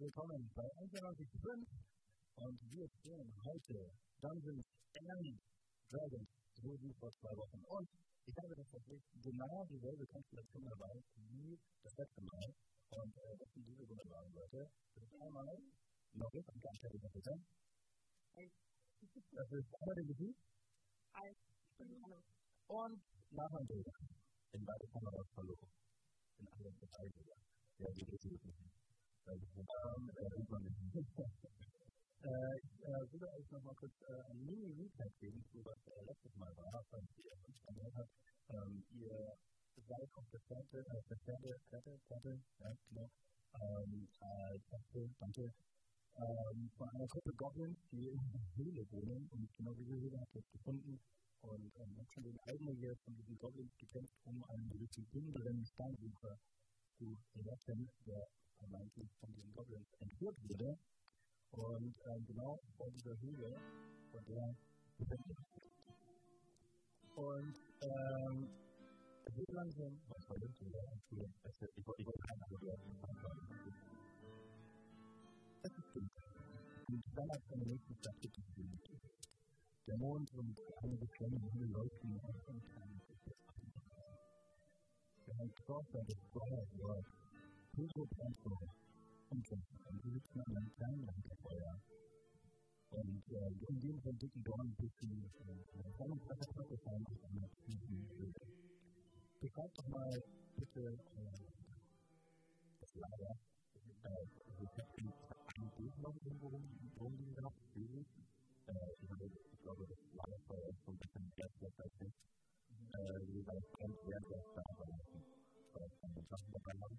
willkommen bei 91.5 und wir spielen heute Dungeons and Dragons, so wie vor zwei Wochen. Und ich habe tatsächlich genau dieselbe Konstellation dabei wie das letzte Mal. Und äh, das sind diese wunderbaren Leute. Das ist einmal Norris und Gantelle, bitte. Das ist einmal der Hanno. Und Nathan Bilder. In beide Kameras verloren. In allen Beteiligungen. Ja, die Idee ich äh, würde euch noch mal kurz äh, ein Mini-Recap geben, zu was äh, letztes Mal war, falls ihr uns angehört habt. Ähm, ihr seid auf der Seite, auf der Seite, Seite, Seite, ja, genau, ähm, danke, ähm, von einer Gruppe Goblins, die in der Höhle wohnen und genau diese Höhle habt ihr gefunden und ähm, habt schon den eigenen hier von diesen Goblins gekämpft, um einen gewissen dünneren Steinsucher zu retten, der vermeintlich von den Goblins entführt wurde. Und ähm, genau vor dieser Höhle, von der Und ähm, es wird langsam, was war das wieder? Entschuldigung, ich wollte keine Es ist dunkel. Und dann hat eine nächste Kapitel gebildet. Der Mond und einige kleine Himmel leuchten auf dem kleinen Wir haben Crawford des Feuer Google Pencil umsetzen. Das ist eine Kleinlandsteuer. Und äh, in dem von dicken Dornen bis die Verwaltungspresse fallen auf eine Bühne. Beschreibt doch mal bitte das Lager. Ich habe die Idee, glaube ich, worum die da geht. Ich glaube, das Lagerfeuer ist so ein bisschen erster Zeit. Jeweils ganz, sehr, sehr stark. Weil es kann man Sachen dabei haben.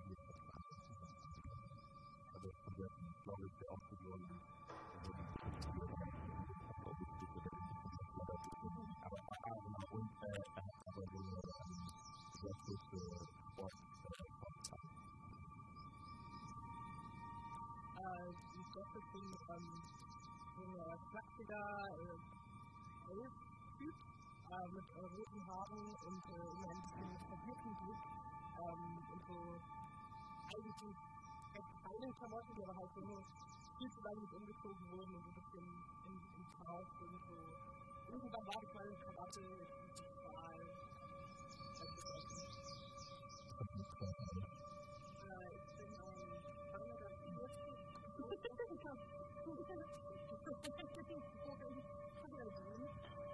die Stoffe sind ähm, so ein äh, Elf-Typ äh, mit äh, roten Haaren und äh, immer ein bisschen verwirrten Blick ähm, und so eigentlich recht feinen Klamotten, die aber halt so viel zu lange nicht umgezogen wurden und ein bisschen in, in Chaos sind. So. Irgendwann war ich mal eine Krawatte, die. Äh, ich bin ein.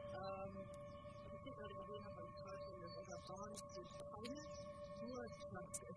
Ähm, was ich gerade gesehen habe, weil ich heute in der Bahn steht Fangen, nur das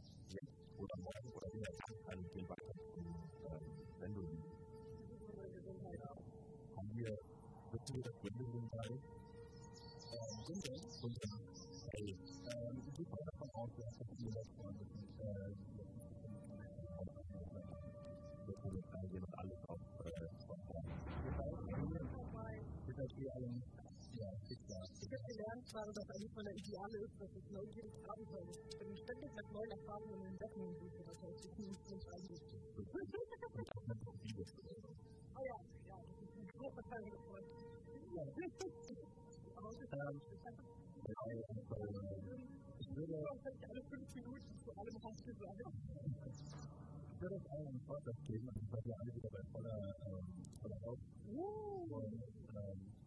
oder morgen oder in der Nacht an den weiteren Sendungen. Haben wir, wird wieder das Gründung ähm, sein? Gründung? Gründung. Hey, ähm, ich gehe mal davon aus, dass das hier das jemand alles auf Spotify. Wir sind hier alle ich habe gelernt, gerade, dass eigentlich meine Ideale ist, dass ich neugierig Abenteuer ist. Ich bin ständig mit neuen Erfahrungen den Entdeckungen suche. Das heißt, ich nicht nicht eigentlich. Oh ja, ja, das ist ein großer Teil. Ja. Aber es ist einfach. Ich würde alle fünf Minuten zu allem gesagt. Ich würde allen einen Vorschlag geben, und ich seid ja alle wieder bei voller, ähm, Haut. Und, ähm,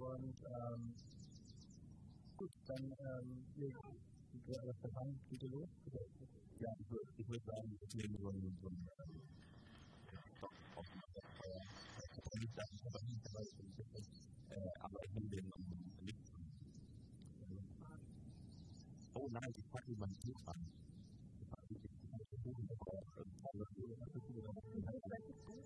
und ähm, gut, dann ähm, ja, wir alles daran, bitte los. Ja, ich würde sagen, würd sagen, ich nehme so einen so einen nicht sagen, ich äh, habe nicht dabei, ich äh, habe nicht, aber ich nehme den am liebsten. Oh nein, ich packe ihn mal nicht an. Ich packe jemanden Buch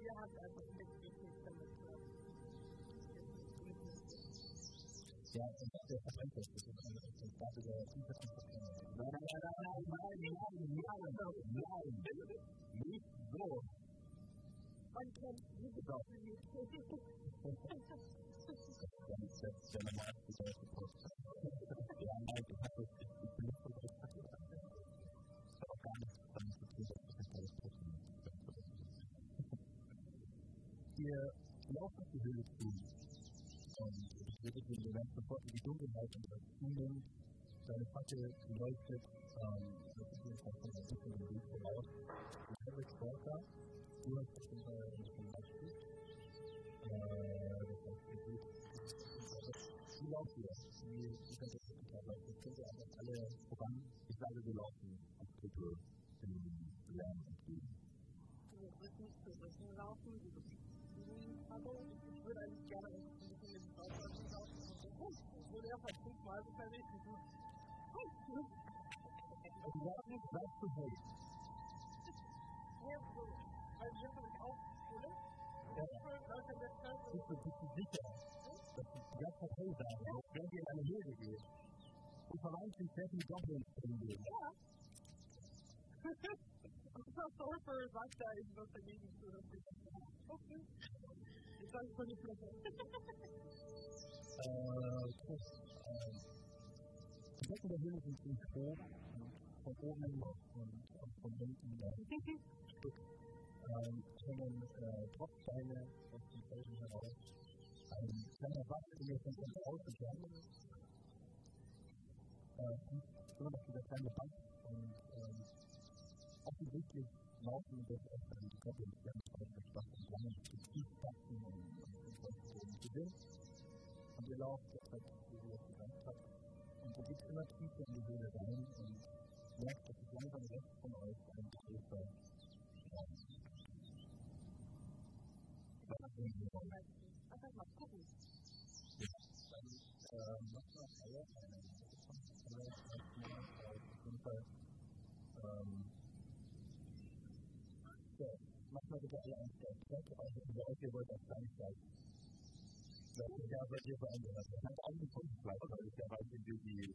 Ihr habt einfach mitgekriegt damit. Ja, und das ist der Verständnis, das ist eine Frage der Zuversichtlichkeit. Nein, nein, nein, nein, nein, nein, nein, nein, nicht so. Man kennt Jüdische nicht. Wenn man mal die Leute braucht. Ja, nein, ich habe das nicht Ich habe gar nicht damit zu tun, dass ich das alles brauche. Wir laufen auf die Höhle zu. Und ich würde dir die ganze sofort in die Dunkelheit und das Zunehmend. Deine Fackel leuchtet. Ähm, jedenfalls von der Sitzung im Weg voraus. Ich habe jetzt Sportler, du hast bestimmt mal ein Beispiel. Das heißt, wie gut wie laufen wir? Wie ist das jetzt mit der Leute? Sind wir einfach alle voran? Ich sage, wir laufen als Gruppe dem Lernen entgegen. Wir müssen zu Wissen laufen, die Beziehungsfragen. Ich würde eigentlich gerne ein bisschen mit dem Ausland laufen. Ich würde ja fast fünfmal so verlegen. And that is that's the base. Das ist sicher, dass die ganze Häuser, wenn sie in eine Höhle geht, und vermeintlich sehr viel Doppeln finden. Ja. Also, Orfer sagt da irgendwas dagegen zu, dass sie das nicht machen. Okay. Ich sage es von nicht mehr. Äh, das, äh, die Decken der Höhle sind nicht hoch von oben und, und von hinten der Stück. Ähm, hängen äh, Tropfsteine aus dem Felsen heraus. Ein kleiner Bach, den wir von uns ausgegangen äh, so, dass dieser kleine Bach und ähm, offensichtlich laufen wir das auch dann die Gruppe in der Stadt entlang zu tief wachsen und und zu sind. Und ihr lauft jetzt halt, wie ihr es gesagt habt, und ihr geht immer tiefer in die Höhle rein und merkt, es langsam rechts nicht sagen. Das ist weil ich ja weiß, wie die,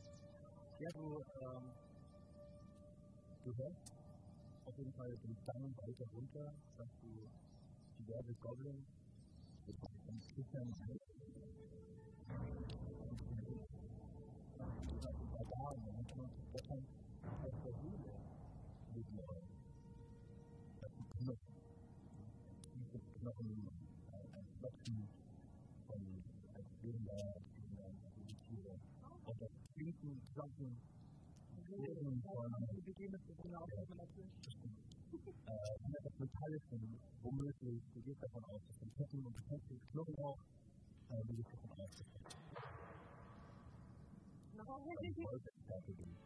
der du ähm, gehörst, auf jeden Fall den Stangen weiter runter, dass du diverse Goblins, das ist ein Christian, Barbaren und Göttern aus der Höhle leben wollen. Das sind Knochen. Diese Knochen, ein Knochen von einem Leben der und das Klinken, Klopfen, Reden von, äh, wenn das Metall ist, dann womöglich, du gehst davon aus, dass von Ketten und Ketten Knochen auch, äh, du gehst davon aus, dass bin.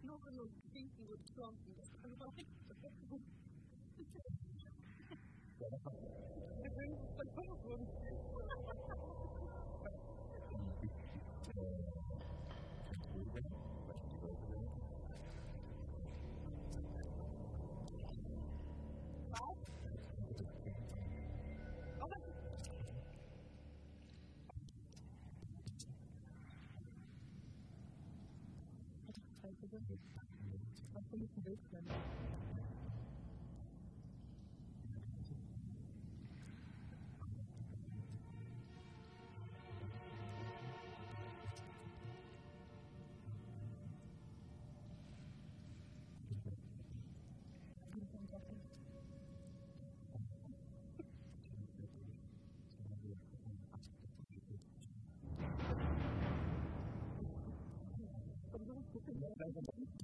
Knochen und Klinken und Klompen, das kann nicht. Thank you.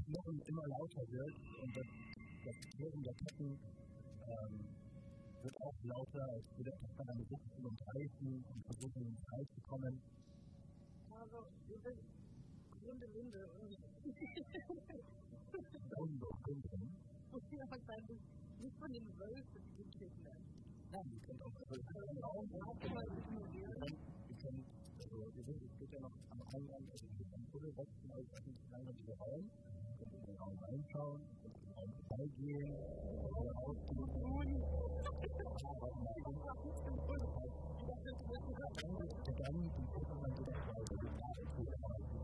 noch immer lauter wird und das, das Klirren der Ketten ähm, wird auch lauter, als würde etwas von einer Bucht umreißen und versuchen, in den Kreis zu kommen. Also, wir sind und Daumen durch Kunden. ja, wahrscheinlich nicht von den Wölfen gekriegt werden. Ja, die können auch, ein Raum, nur wir können, also, wir sind, es geht ja noch am Eingang, also, können am Tunnel wechseln, also, das ist ein eingangiger Raum. In den Raum reinschauen, in den Raum wir können rausgehen. Dann die Gruppe man wieder frei,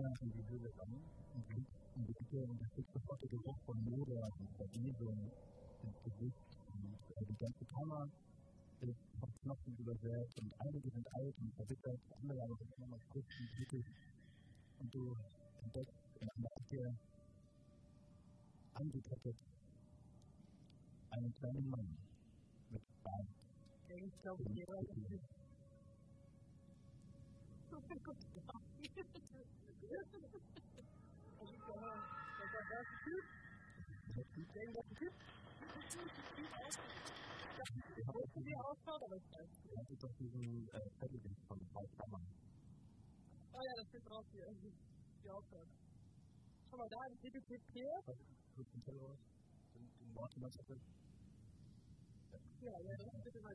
gehst näher in die Höhle ran und in die Ecke und es ist sofort der Geruch von Moder und Verwesung ins Gesicht und äh, die ganze Kammer ist von Knochen übersät und einige sind alt und verwittert, andere aber sind immer noch frisch und glücklich und du entdeckst in einer Ecke angekettet einen kleinen Mann mit Bart. Ich glaube, und jeder ist Kugeln. wie ausschaut, aber ich weiß nicht. Das ist doch diesen Zettel von Frau Kammer. Oh ja, das steht drauf hier. Wie ausschaut. Schau mal da, das DPP. Was ist ein Zettel aus? Den, den Wortmann-Zettel? Ja, ja, das ist bitte mal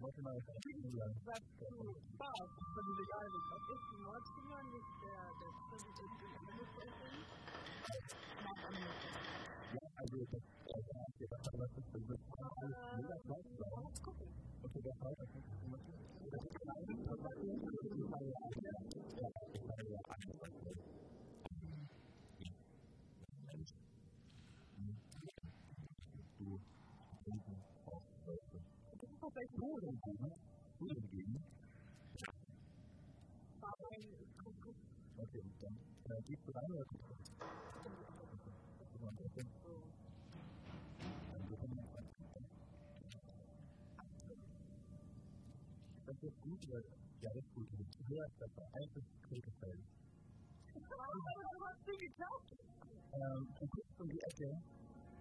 Warte mal, das ist Spaß. Das ist egal, was ist die Mordsfinger, nicht der, der Präsident des Landesverbundes? Ja, also, das ist gedacht, aber das ist alles mega falsch. Okay, das heißt, das ist Das ist ein Das ist ein Tatsächlich Kunden geben, geben. aber ein Konstrukt. Okay, dann äh, gehst du rein oder guckst du? Das ist gut oder ja, das ist gut. Höher ist besser. Eins ist Krefeld. Du hast sie geglaubt. Ähm, du guckst um die Ecke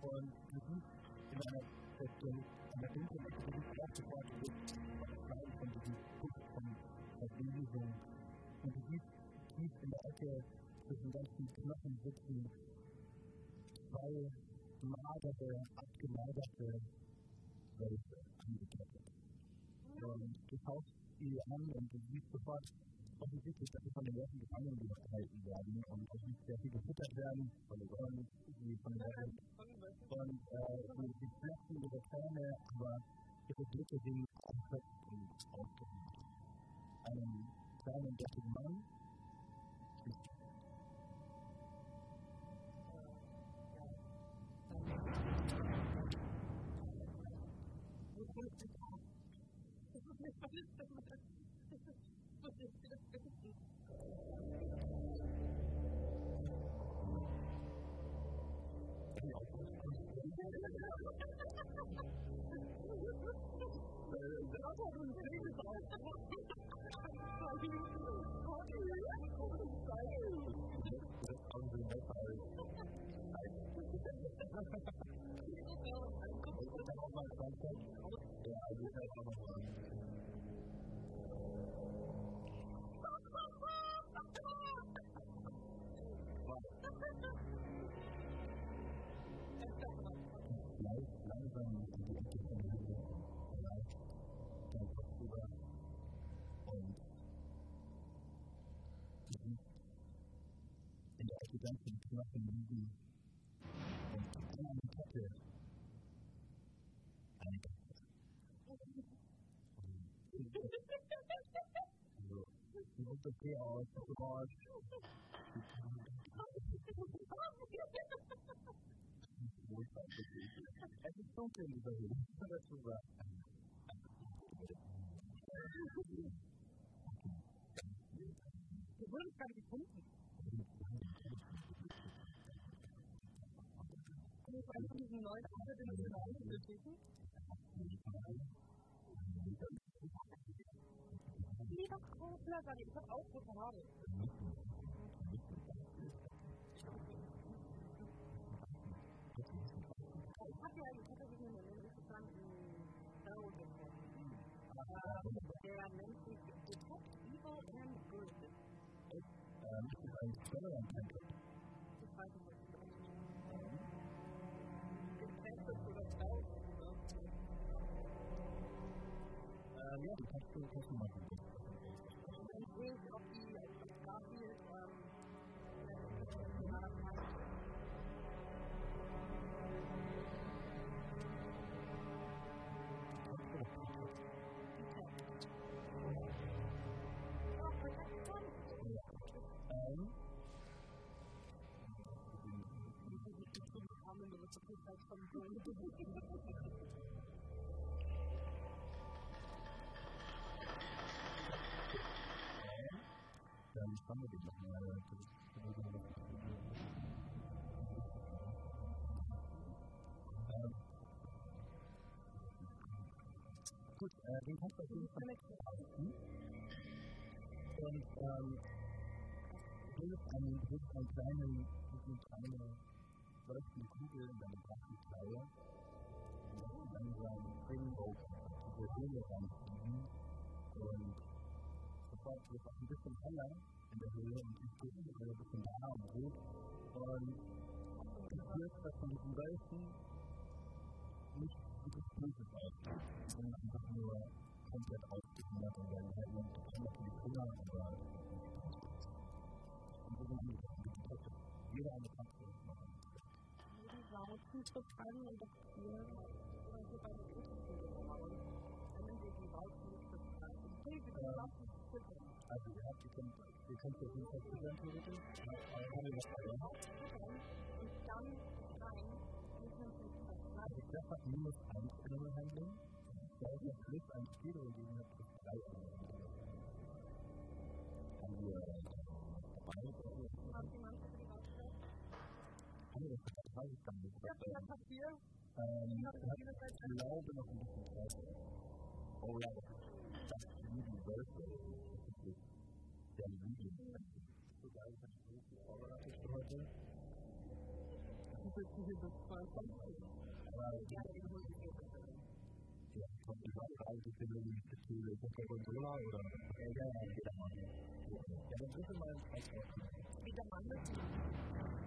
und du siehst in einer an der erste Worte, du siehst Kleid von diesem Guck von der Bewegung. Und du siehst tief in der Ecke zwischen ganzen Knochen sitzen zwei magere, abgelagerte Wölfe angekettet. Und du schaust sie an und du siehst sofort, offensichtlich, dass sie von den Leuten gefangen gehalten werden und auch nicht sehr viel gefüttert werden und von den Leuten und äh, sie, sie flechten ihre Zähne, aber ihre Blicke sind erschöpft und ausgeruht. Einen kleinen, bärtigen Mann ist Yeah, I just had one. nothing you do. And keep down and kept it. And kept it. You look at the all, it's so hard. É que estão queridos aí, para ajudar. Segura o cara que compra. War von diesen neuen internationalen Bibliotheken. Lieber Kobler, sag ich, ich hab auch rote Haare. Ich hab ja, ich hatte diesen interessanten Star Wars gesprochen. Der nennt dann schauen wir den nochmal. Ähm, Gut, äh, den kannst du auf jeden Fall behalten. Und ähm, du bildest einen, du bildest einen bildest eine Kugel in deinem Praxisreihe. Und so ein Springboat, diese Höhle reinfliegen. Und sofort wird es ein bisschen heller in der Höhle und Kugel ist ein bisschen da und rot. Und du spürst, dass von diesen Wölfen nicht wirklich Böses ausgeht, sondern einfach nur komplett ausgehungert und werden halt nur natürlich Hunger, aber und so sind die jeder eine machen. Die Sauzen zu fangen und das Tier also bei den hauen. Können wir die Sauzen füttern. Also ihr habt, ihr könnt, ihr könnt das nicht verfüttern theoretisch, aber kann ihr das? Füttern und dann rein. Also das hat minus 1 Animal Handling, das plus 1 Kilo und die hat plus 3 Animal Handling. Haben wir dabei, Baustelle? haben wir das weiß ich gar nicht. Ja, das Papier. Ähm, ich glaube noch ein bisschen Zeit. Oh ja, das ist Universal. Das ist der Medium. Sogar ich habe so viel vorbereitet für heute. Das ist jetzt nicht das 22. Aber ja, ja, kommt die Frage, ich bin irgendwie viel, ist das der Controller oder? Ja, ja, ja, jeder Mann. Ja, dann bitte mal ein Preis Mann ist.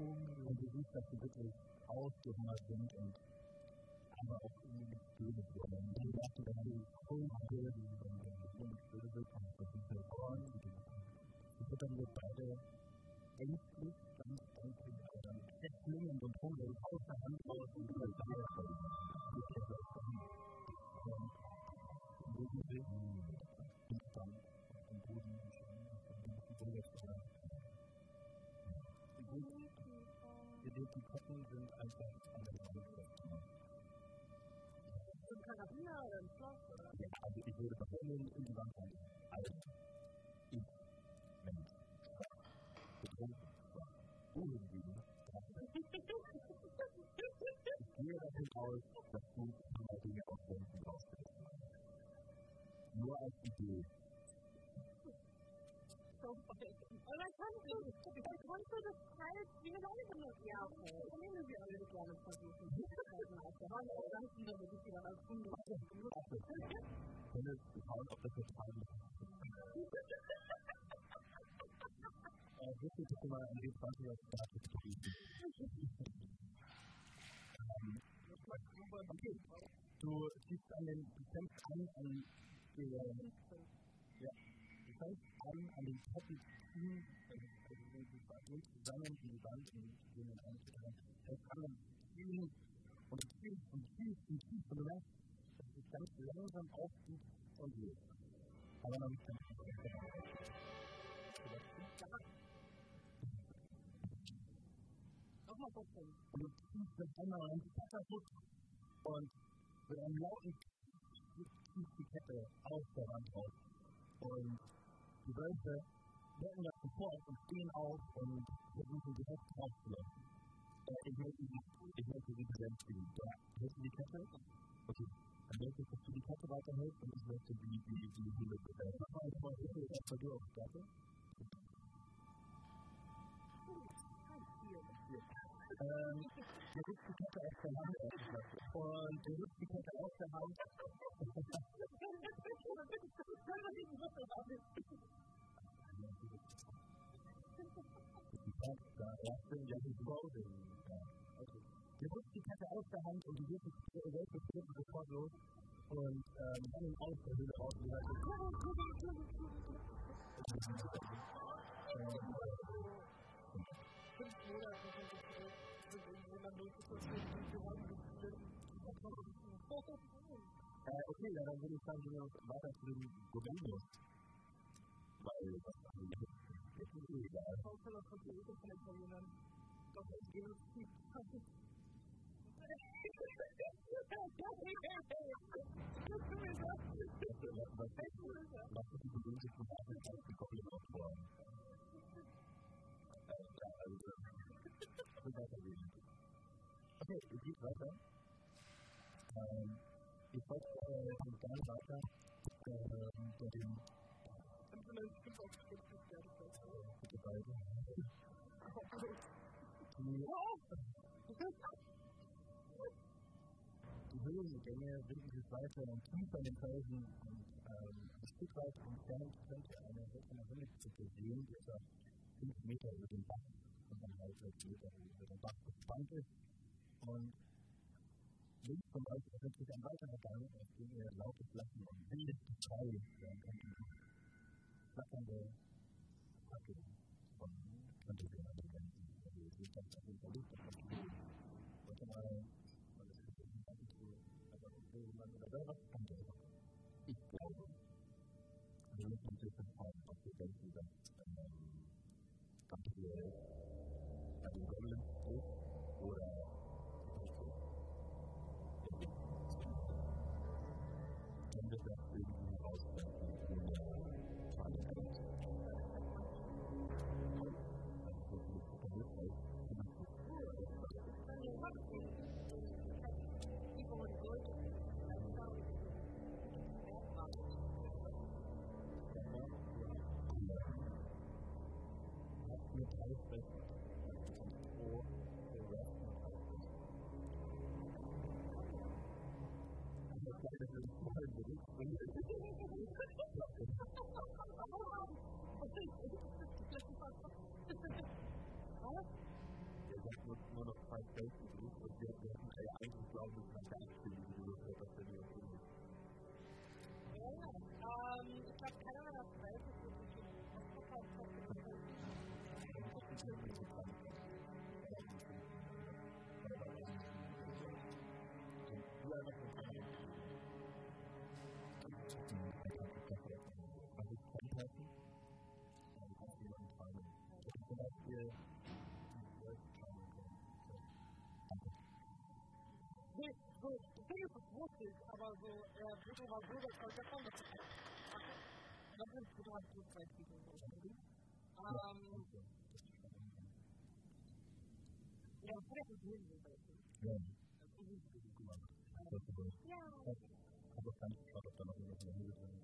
Und du siehst, dass sie wirklich ausgehungert sind und aber auch irgendwie böse werden. Und dann sagst du, dass du voll böse sind und böse sind und das sind halt ordentlich. Sie wird dann so beide ängstlich, ganz ängstlich, aber dann festklingend und hungrig aus der Hand raus und wieder da kommen. Das ist das Und irgendwie really listen to that one. I just eat and suck. It's all suck. Who would be Three and a half hours of food and nothing else than the gospel. You. So funny. Und dann kannst du, dann kannst du das halt wie eine Leute benutzen. Ja, okay. Dann nehmen wir alle gerne versuchen. Auf der Hand oder ganz wieder mit ich wieder als Kunde. Ich kann jetzt schauen, ob das jetzt falsch ist. Äh, wirklich bitte mal an die 20er Status zu bieten. Okay. Du siehst an den, du fängst an, an der, ja, du fängst an, an den zu ziehen, also sind die Figuren zusammen in die Wand in eine Seite. Fängst an, und ziehen und ziehst und ziehst und ziehst und du merkst, dass es ganz langsam aufzieht und geht. Aber noch nicht ganz Nochmal gucken. Und du ziehst das einmal rein, kaputt und mit einem lauten zieht die Kette aus der Wand raus. Und die Wölfe merken das sofort und stehen auf und versuchen direkt draufzulaufen. Äh, ich möchte sie, ich möchte sie besänftigen. Ja, hältst du die Kette? Okay. Dann möchte ich, dass du die Kette weiterhältst und ich möchte die, die, die Hülle besänftigen. Mach mal, ich wollte erst bei dir auf die Kette. Ähm, der rückt die Kette aus der Hand und der rückt die Kette aus der Hand. Die. Der rückt die Kette aus der Hand und die wird treten sofort los und ähm, rennen aus der Höhle raus und sagt, Fünf Monate sind es Uh, Oké, okay, dan wil ik vragen wat dat voor een gobelin is. Wat is dat? Ik weet het niet. Ik zal het wel op de dan. Dat is Wat is dat? Wat is dat? Wat is dat? Wat is dat? Wat is dat? Wat is dat? Okay, ja, dann würde ich sagen, gehen wir weiter zu den Gorillas. Weil, das ist mir egal. Schausteller von der Ego von den Italienern. Doch, es geht uns nicht. Was ist die berühmtesten Sachen, als die Gorillas aufbauen? Ja, also, wir weitergehen. Okay, es geht weiter. Ähm, ich folge äh, gerne weiter äh, bei dem Und bitte beide. Die, Höhlengänge winden sich weiter und tiefer in den Felsen und ähm, ein Stück weit entfernt könnt ihr eine seltene Honigzuppe sehen, die etwa 5 Meter über dem Bach und dann halt der Töter oder der Bachbespannte. Und links zum Beispiel erfindet sich ein weiterer Gang, auf dem ihr lautes Lachen und wildes Geschrei hören könnt. Flackernde Fackeln von Kantelbeeren wenden. Also, es ist ganz auf jeden Fall Licht, das ist gut. Und dann mal, weil es ist ein ganzes Ruhe, aber wo man oder selber kann, selber. Ich glaube, wir müssen uns jetzt fragen, was wir denken, dass Kantelbeeren viel verwurzelt, aber so äh, bitte mal so, dass man davon was Das ist genau das Buchzeichen. Ähm, ja, vielleicht ist es Ja. Ja. Aber kann ich auch dann noch in der Höhe drin?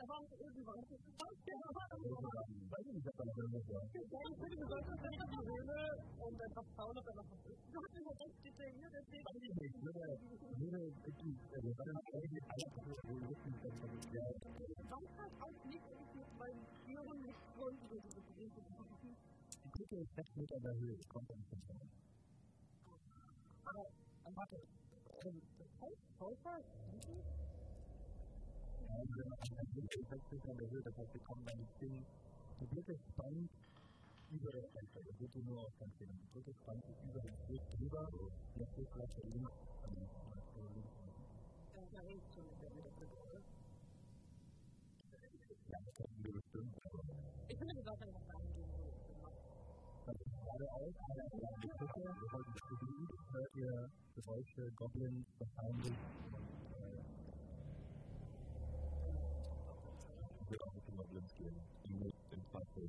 Da war das ist genau, Weiß ich nicht, ob da noch irgendwas war. Ich finde, du solltest die Höhle und einfach schauen, ob da noch was ist. Du hast mir das detailliert erzählt. Weiß ich nicht. Würde, würde also dann eigentlich alles so wissen, dass man das ja nicht, wenn ich mit meinen Tieren nicht Begriffe sprechen. Die Kutte ist sechs Meter in der Höhe, das kommt dann nicht hin. Aber, äh, warte, ähm, das heißt, Wiesen? Also wenn man an der ist sechs Meter in der Höhe, das heißt, wir kommen dann nicht hin. Die Brücke spannt über das Fenster, das wird nur auf sehen. Die Brücke spannt sich über den Fluss drüber, der Fluss vielleicht da links, ähm, oder links. Ja, da ist schon mit der Brücke, oder? Ja, das können wir bestimmt, Ich finde, wir sollten einfach dahin gehen, wo es Sinn macht. Das ist gerade aus, aber es war die Küche, wir wollten lieb, hört ihr Geräusche, Goblins, wahrscheinlich. Und, äh, ich Die mit dem Zweifel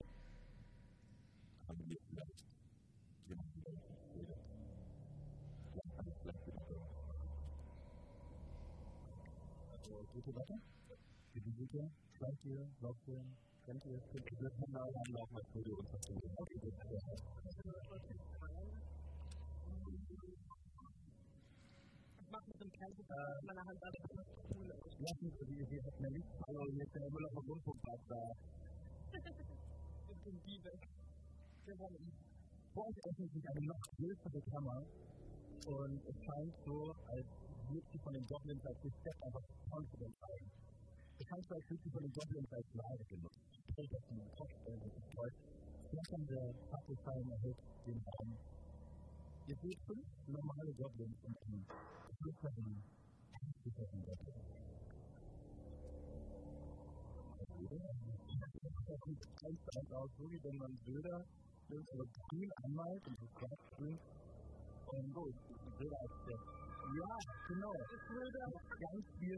haben wir vielleicht jemanden, der nicht redet. Vielleicht kann ich vielleicht wieder hören. Also, weiter? Geht ihr weiter? Schleicht ihr? Lauft ihr? Rennt ihr? Könnt ihr das mal anlaufen, als würde uns was tun? Okay, das ist Ich mach mit dem Kerl mit meiner Hand alles, cool ist. Lassen Sie die, die hat mir nichts, hallo, hier ist der Müller vom Rundfunkplatz da. Ich bin Diebe. Wir ihn. Vor uns öffnet sich eine noch größere Kammer und es scheint so, als würde sie von den Goblins als Rezept einfach confident sein. Es scheint so, als würde sie von den Goblins als Lade genutzt. Sprich, dass sie den Kopf stellen und sich freut. Flackernde Fackelfallen erhöht den Raum. Ihr seht fünf normale Goblins und einen größeren, größeren Goblin. Das sieht eins zu eins aus, so wie wenn man Bilder irgendwo grün anmalt und das Glas grün. Und so Bilder als der. Ja, genau. Würde Ganz viel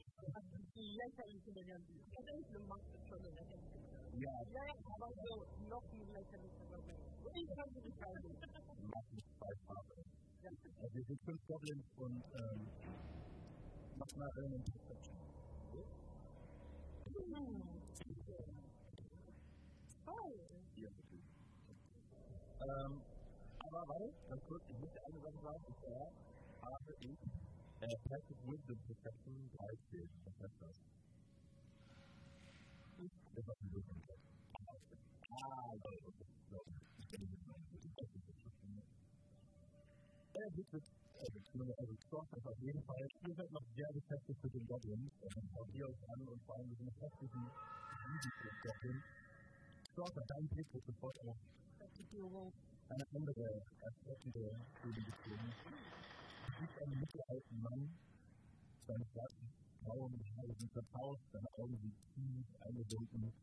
eine lächerliche. Ja, Ja, aber so noch ein lächerlicher Variante. Und ich kann sie nicht halten. Maske mit zwei Farben. Also wir sind fünf Goblins und ähm, mach mal einen Perception. Oh. Hier, bitte. Ähm, aber warte, ganz kurz, ich möchte eine Sache sagen, zwar habe ich äh, Passive Wisdom Perception 13. Was heißt das? das war ein Lösung. Ah, ja, gut, also Storch ist auf jeden Fall, ihr seid noch sehr beschäftigt mit den Goblins, schaut ihr euch an und vor allem mit den heftigen Risikogoblins. Storch hat deinen Blick wird sofort auf eine andere erschreckende Höhle gezogen. Du siehst einen mittelalten Mann, seine schwarzen grauen Haare sind vertauscht, seine Augen sind tief eingesunken.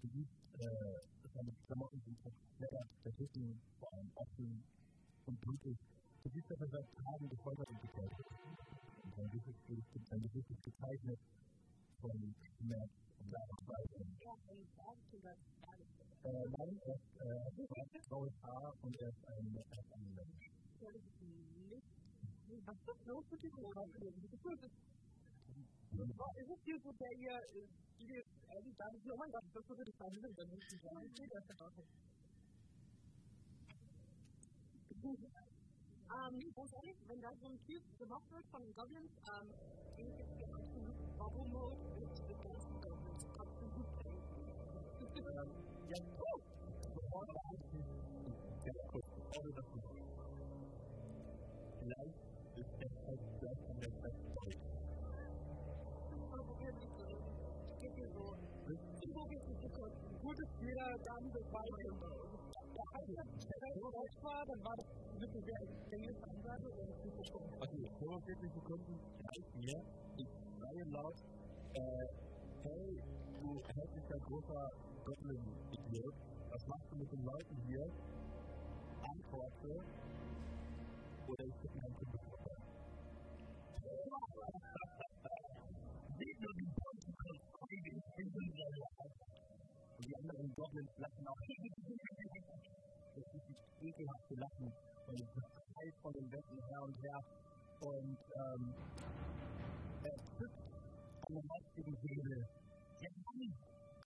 Siehst, äh, seine Klamotten sind zerschmettert, der Rücken vor allem offen und blutig. Du siehst, dass er seit Tagen gefoltert und gefoltert ist. Und sein Gesicht ist, sein Gesicht ist gezeichnet von Schmerz und Leid. Äh, nein, er äh, hat graues Haar und er ist ein, er ist ein Mensch. that's just no. Is this that ihr Videos ehrlich sagen, oh mein Gott, das würde ich sagen, dann müsste ich sagen, ich sehe das Goblins, ähm, denke ich mir manchmal, warum holt ist das ganze Goblins trotzdem gut Ja, oh! Bevor wir das ist der Zeit gleich von der Zeit durch. Irgendwo geht es nicht kurz. Gut ist jeder dann das Weite. Als das raus war, dann war das wirklich sehr extreme Ansage und es ist so Okay, 45 Sekunden reicht mir. Ich sage laut, äh, hey, du hässlicher großer Goblin-Idiot, was machst du mit den Leuten hier? Antworte oder ich krieg meinen Kunden Goblins lachen auch. Es ist ekelhaft zu lachen. Und es heilt von den Wänden her und her. Und ähm, er zückt an den heizigen Hebel. Der Mann,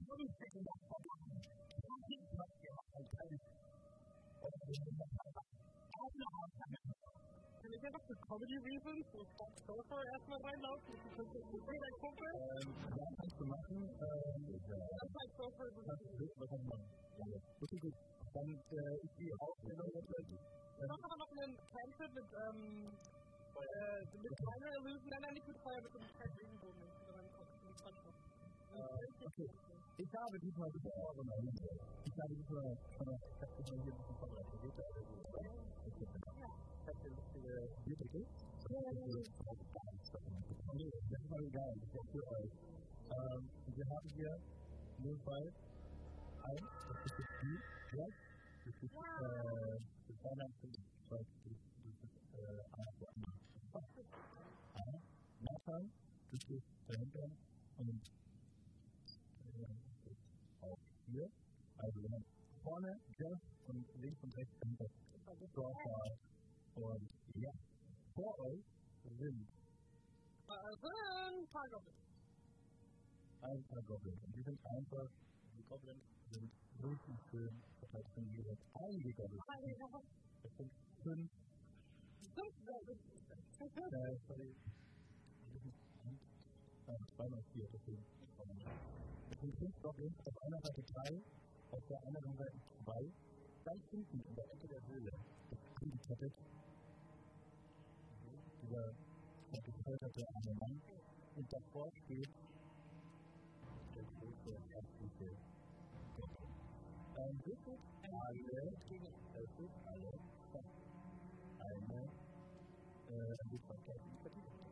Goblin, das verdammt. Das ist, was gemacht hat. Und er ist in der Hand. Auch noch aus der Hand. Kann ich einfach für Comedy Reasons so Scott Surfer erstmal reinlaufen? Das ist ein guter Kumpel. Ähm, ja, kannst du machen. Ähm, ja. Ist Surfer. Das ist was kann man. Okay, gut. Dann äh, ist die Aufstellung jetzt. Wir machen aber noch einen Cancel mit, ähm, äh, mit Fire Illusion. Nein, nein, nicht mit Feuer, mit dem Regenbogen. Okay. Ich habe diesmal die Eure Ich habe diesmal der ich habe hier ein bisschen vorbereitet. Hier lustige Biertitel. Nee, das ist mal egal. Das ist für euch. Ähm, wir haben hier nur Fall 1, das ist das Spiel. Ja, das ist äh, das Weihnachten, das ist äh, Nathan, das ist dahinter und auch hier. Also wir haben vorne Jeff und links und rechts dahinter Dorfer und ja, vor euch sind ein paar Goblins. ein paar Goblins. Und die sind einfach, die Goblins sind richtig schön verteilt von jeweils einige Goblins. Es sind fünf, Fünf Goblins. äh, sorry, äh, zweimal vier, deswegen. Es sind fünf Goblins, auf einer Seite drei, auf der anderen Seite zwei, ganz hinten in der Ecke der Höhle ist zugekettet. Dieser gefolterte arme Mann und davor steht der große herzliche Gott. Ähm, das ist.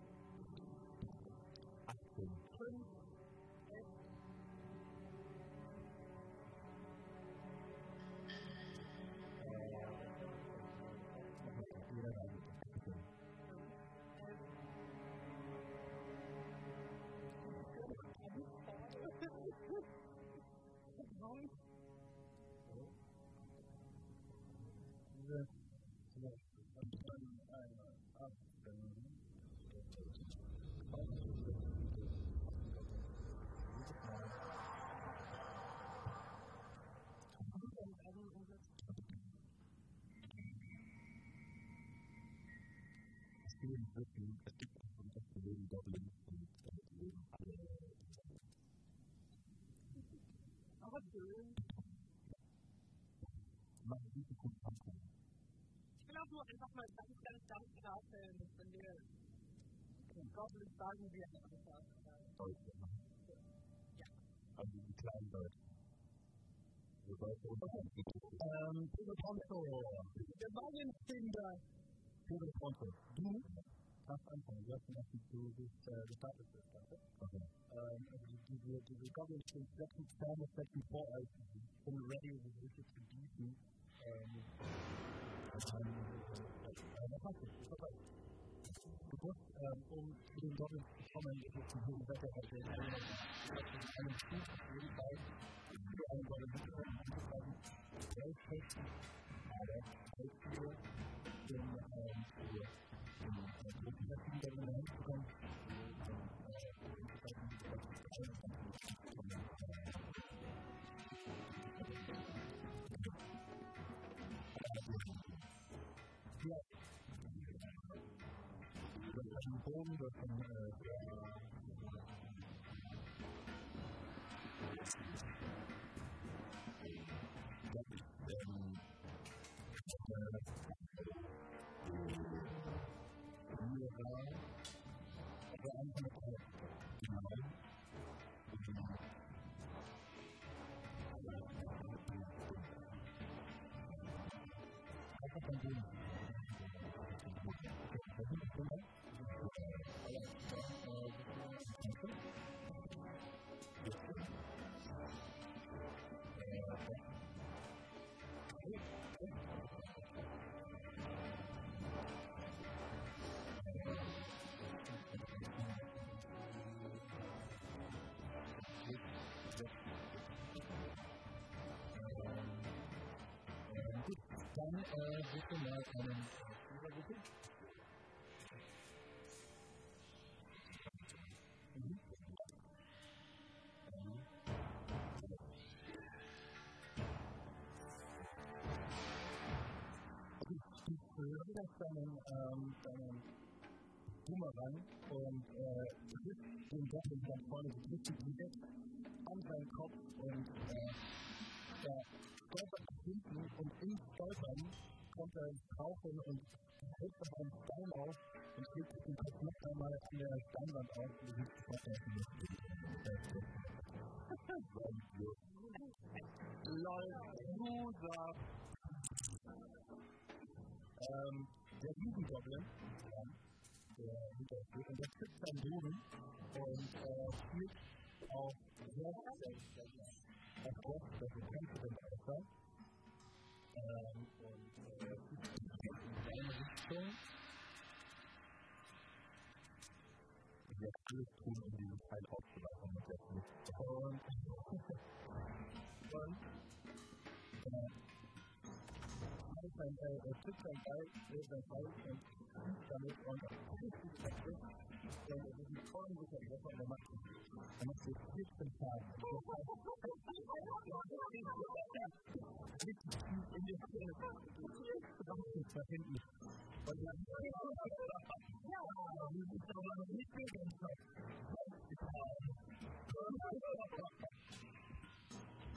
vielen Brücken, es gibt einfach ein echtes Leben Dublin und damit leben alle zusammen. Aber schön. Man sieht die Kunst anfangen. Ich will auch nur einfach mal ganz, ganz dankbar darstellen, dass wenn wir Goblin sagen, wir einfach Deutsche machen. Ja. Also die kleinen Deutschen. Wir sollten uns auch nicht Ähm, Peter Ponto, der Morgenfinder. Peter Sponsor. Doe. Gaat aankomen. Dat is echt doel. Dus de staat is starten. Oké. De government is dat goed samen met uit. Om de radio de business te bieden. En dat het. Dat hele het. Om te doen dat het een te doen dat het dat het dat het en het goed is. En. En. En. Father, I feel it in the hands of the Yeah. đó và anh ta có thể nói về mặt Hãy subscribe cho kênh Ghiền Mì Gõ Để không bỏ lỡ những video hấp dẫn dann äh, bitte mal einen. Mhm. Du lässt deinen, ähm, und äh, triffst den Goblin von vorne richtig direkt an seinen Kopf und äh, er stolpert nach hinten und im Stolpern kommt er ins Rauchen und hält auf einen Stein auf und schlägt sich den Kopf noch einmal an der Steinwand auf und sieht sofort aus dem Lol, Loser. Ähm, der Riesengoblin, ja, der hinter uns steht, und der trifft seinen Boden und äh, spielt auf sehr das Wort, das ist Confident Alpha. Ähm, und äh, in seine Richtung. Ich werde alles tun, um diesen Teil aufzuweisen mit der Flucht. Und, und äh, Prozent oder 17 Prozent damit und das ist die vollen Sicherheit, der macht es. Er macht es 14 Tage. Thank you.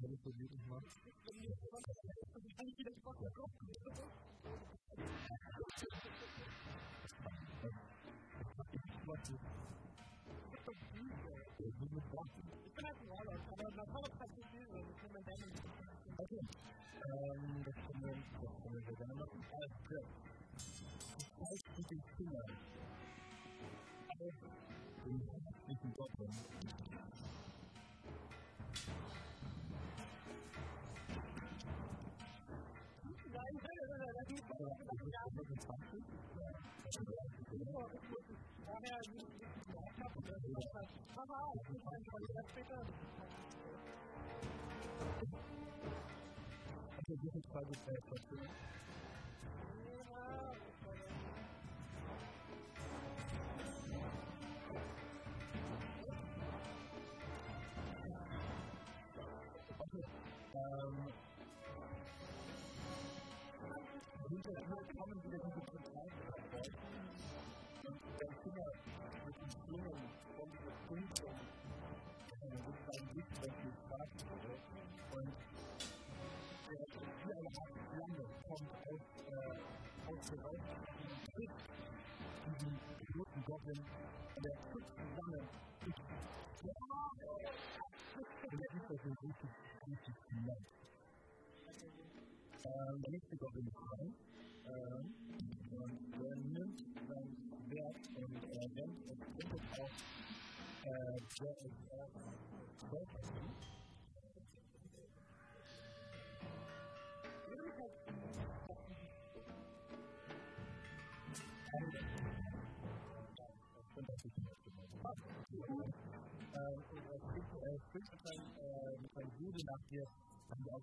wenn ich so gut und mag. Das können wir gerne machen. Das heißt, mit den Fingern. Aber, den Kopf. different type. Um, hinterher kommen wieder diese. Und der Finger mit den Klingen von dieser Funktion, dann wird sein Licht irgendwie stark wurde. Und der wie eine Art Flamme kommt aus, äh, aus der trifft diesen roten Goblin und er trifft zusammen. Und er ist das so richtig, richtig knapp. Ähm, der nächste Goblin ist dran. Ähm, und der nimmt sein Schwert und äh, rennt und Golfhacken. Ähm, und er spricht, er mit seinem, Jude nach dir, haben die auch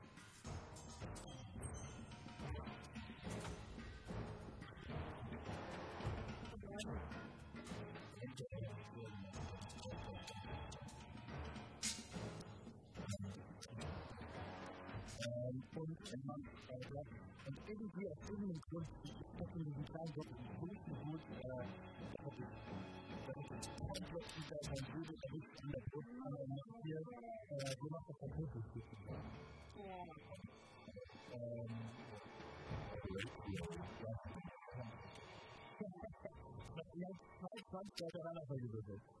ein Punkt im Mann verändert. Und irgendwie aus irgendeinem Grund stecken wir is kleinen Gott in diesem Gut, dass es komplett wieder sein Dat is het der Brust, aber nicht hier, so macht das ein Punkt. is zwei Dat is rein auf is Gewürze.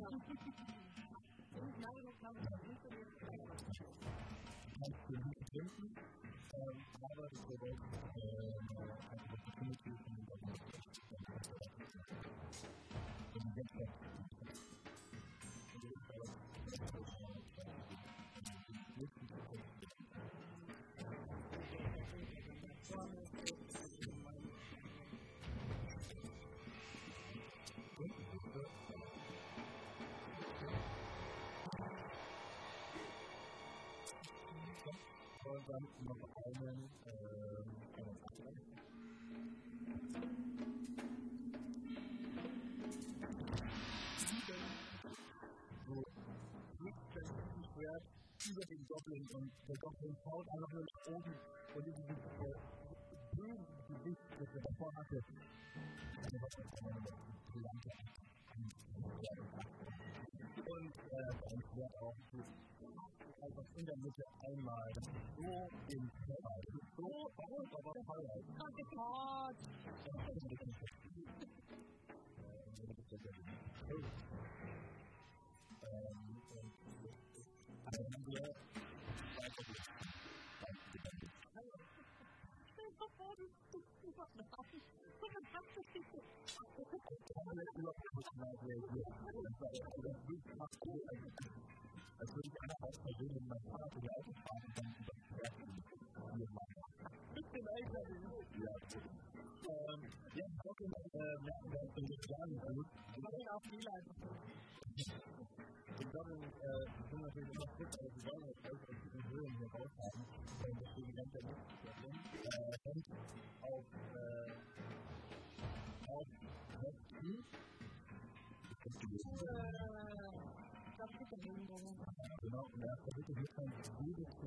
Thank you. Dank. Und dann noch einen, ähm, Schwert über den Goblin und der Goblin schaut einfach nur nach oben und in diesem bösen Gesicht, das er davor hatte, und Schwert auch einfach in der Mitte einmal so im Körper. Das ist so aus, aber Feuer. Danke, Gott. Ähm, und dann haben wir weitergehen. toch wel die wat nou? Het in ähm, ja, ich hoffe, äh, merken wir uns jetzt gar nicht gut. Aber ja, auf die Leitung. Und dann äh, sind natürlich immer fit, aber die wollen jetzt auch aus diesen Höhlen hier raushaben. Und deswegen ganz der Nutzung. Äh, und auf, äh, auf Westen. Genau, und er hat versucht, hier von Google zu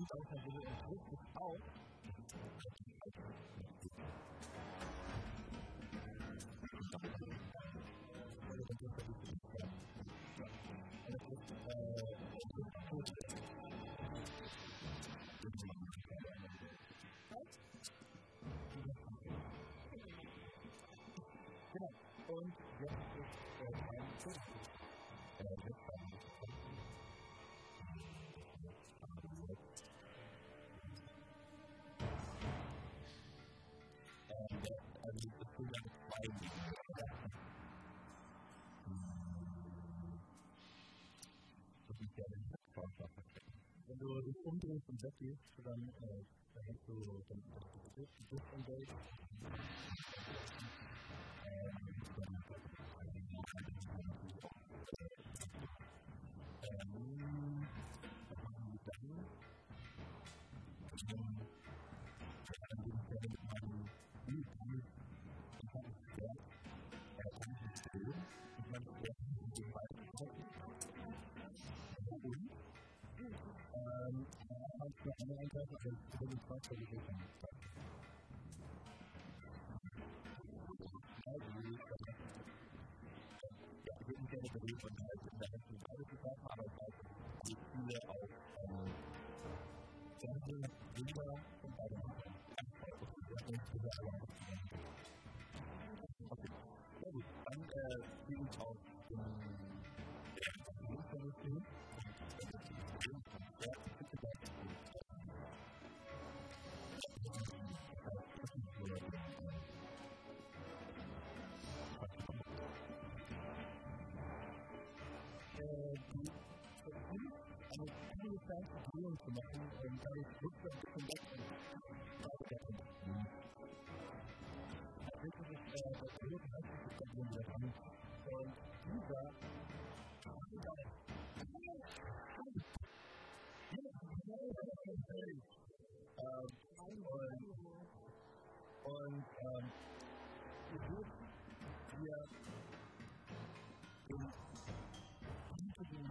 und auch ein bisschen Entwurf auf. Und door een omdruk van 6 uur dan heeft u een ähm, ich noch eine Angreifer, also ich habe zwei Qualitäten. Ja, ich würde gerne darüber unterhalten, in der letzten Zeit gesagt habe, aber weiß, wie viele auch ähm, Fernsehen, Bilder und bei den Okay, sehr gut. Dann äh, spiele ich auf Möglichkeit, Gehirn zu machen und dadurch wirtschaftlich und Das ist das Gehirn, das ist das Gehirn, das ist Und dieser und, und ähm, ich würde dir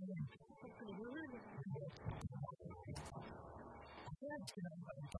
全然。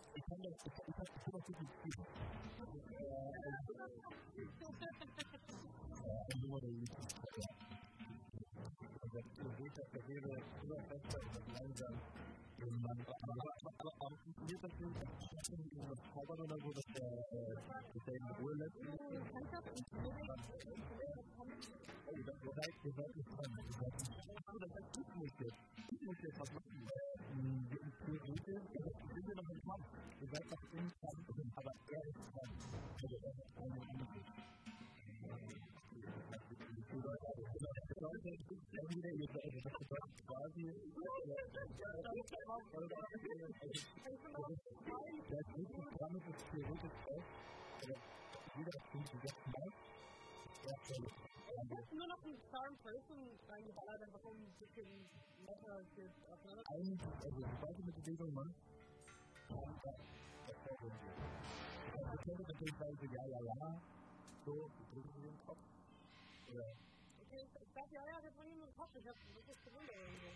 Ihr seid nicht dran. Ihr seid nicht dran. Das ist nicht jetzt. Ich muss jetzt was machen. Vier Gute, sind wir noch nicht dran. Ihr seid noch in dran, aber er ist dran. Also er ist dran und nicht. Leute, entweder ihr seid quasi, das nächste Programm ist theoretisch auch, jeder Punkt jetzt mal, ich nur noch ein starren Person reingeballert und warum ein bisschen netter geht. Eigentlich, also sobald du eine Bewegung machst, das fällt uns hier. Also ja, ja, ja, so, ich drücke mir den Kopf. Oder? Okay, ich dachte, ja, ja, das war nur ein Kopf, ich habe wirklich gewundert irgendwie.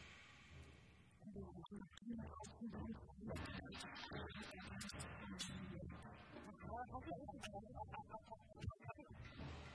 Thank you.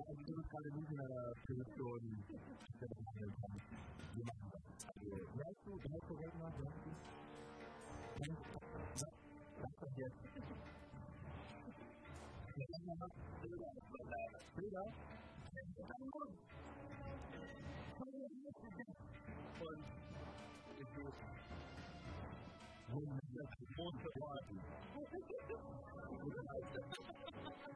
I'm going to try to leave that to the story. Weißt du, weißt du, weißt du, weißt du, sag doch jetzt. Ich.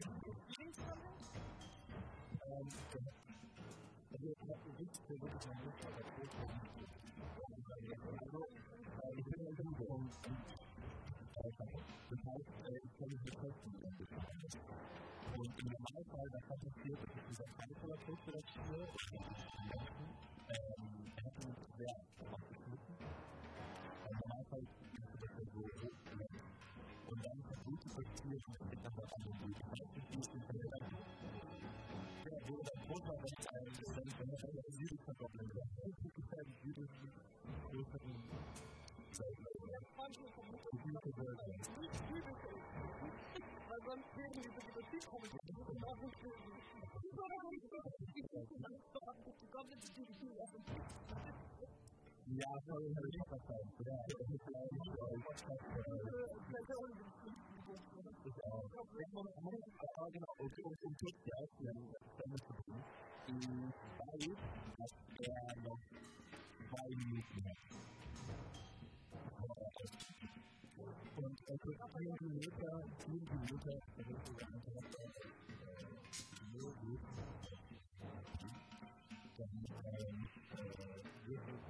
Und ihr Sonne, oder das mit die Sonne, der Kopf und so weiter und so. Das ich mich mit Kosten Und im Normalfall, das was passiert, ist dieser Kalkulator für das Spiel. Ähm, er hat uns sehr aufgeschnitten. Im Normalfall ist das so hoch. Und dann versucht das Spiel schon mit der Sache an den Weg. Das heißt, ich muss den Verlierer ja, wo das Vorteil ist, wenn ich wenn ich eine Virus verdoppeln will. Das ist gefährlich, Virus mit größeren Weil sonst fehlen die Bibliothekkommentare. Das ist auch nicht so. Ich. Ja, das ist vielleicht nicht Ja, så har jeg ikke hatt det. Det er jo ikke det. Det er jo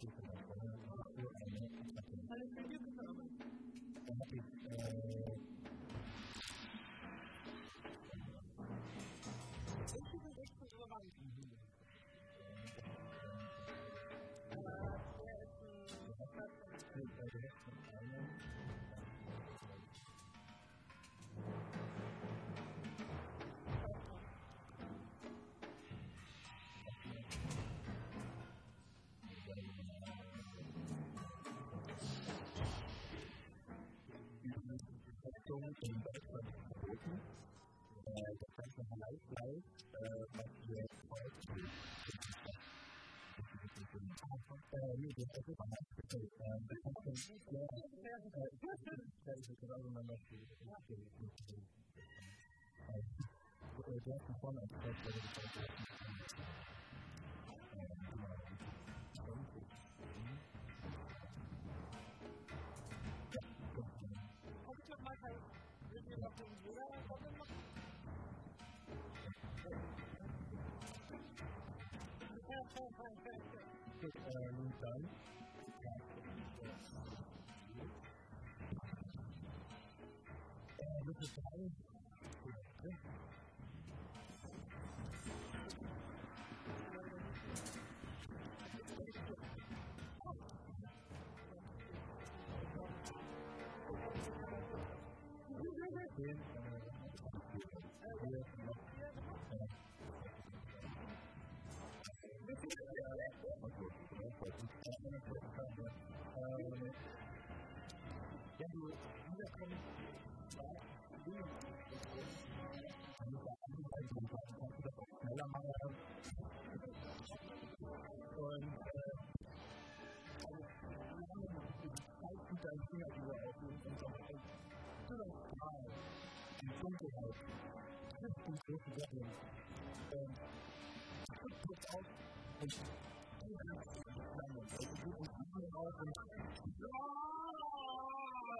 Thank you. Richtung in Deutschland verboten. Äh, das ganze Halal-Fleisch, äh, was wir heute äh, nee, market uh, long time. Uh, this is Paul. Yeah. Und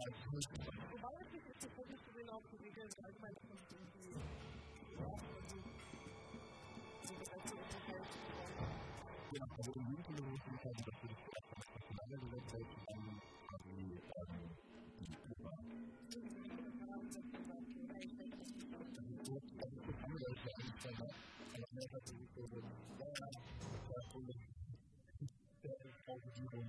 Wobei ich jetzt die Fotos gesehen habe, die Regeln sind allgemein noch nicht irgendwie so gesagt zu unterhalten. Ja, also im Jugendkolorit ist halt das für das Personal gesetzt, selbst dann quasi die Kuba. Das ist das andere, was wir eigentlich sagen, aber mehr hat sich so, ja, das ist auch die Übung.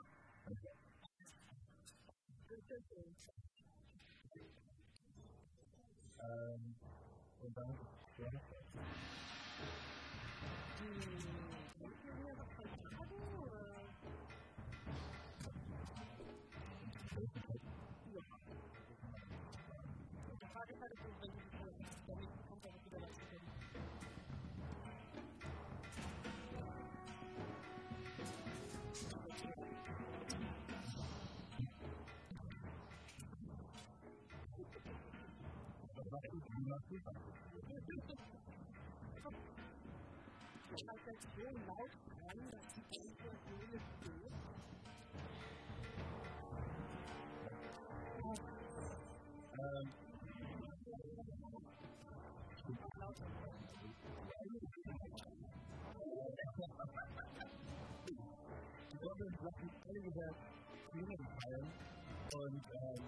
Um, well done. Yeah. Mm. Das? Ich weiß jetzt so laut dran, dass die ganze Seele steht. Ähm, die Goblins lassen alle wieder fallen und ähm,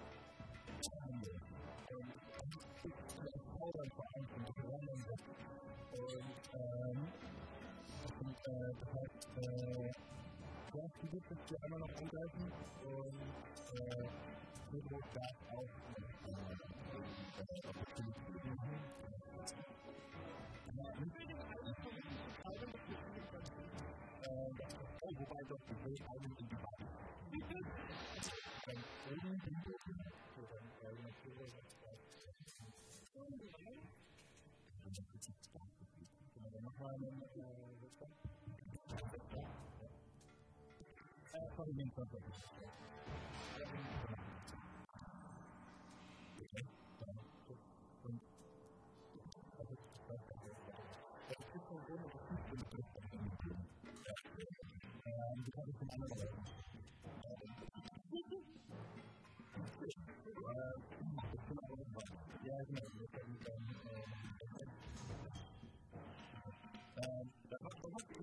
Und das Zaubern vor allem von Drohnen weg. Und ähm, und, äh, das heißt, äh, ja, die gibt es hier einmal noch angreifen und äh, Pedro darf auch äh. Ja, ähm, oh, wobei die Welt eigentlich in die Bahn. Dann oben den Yeah, I think that's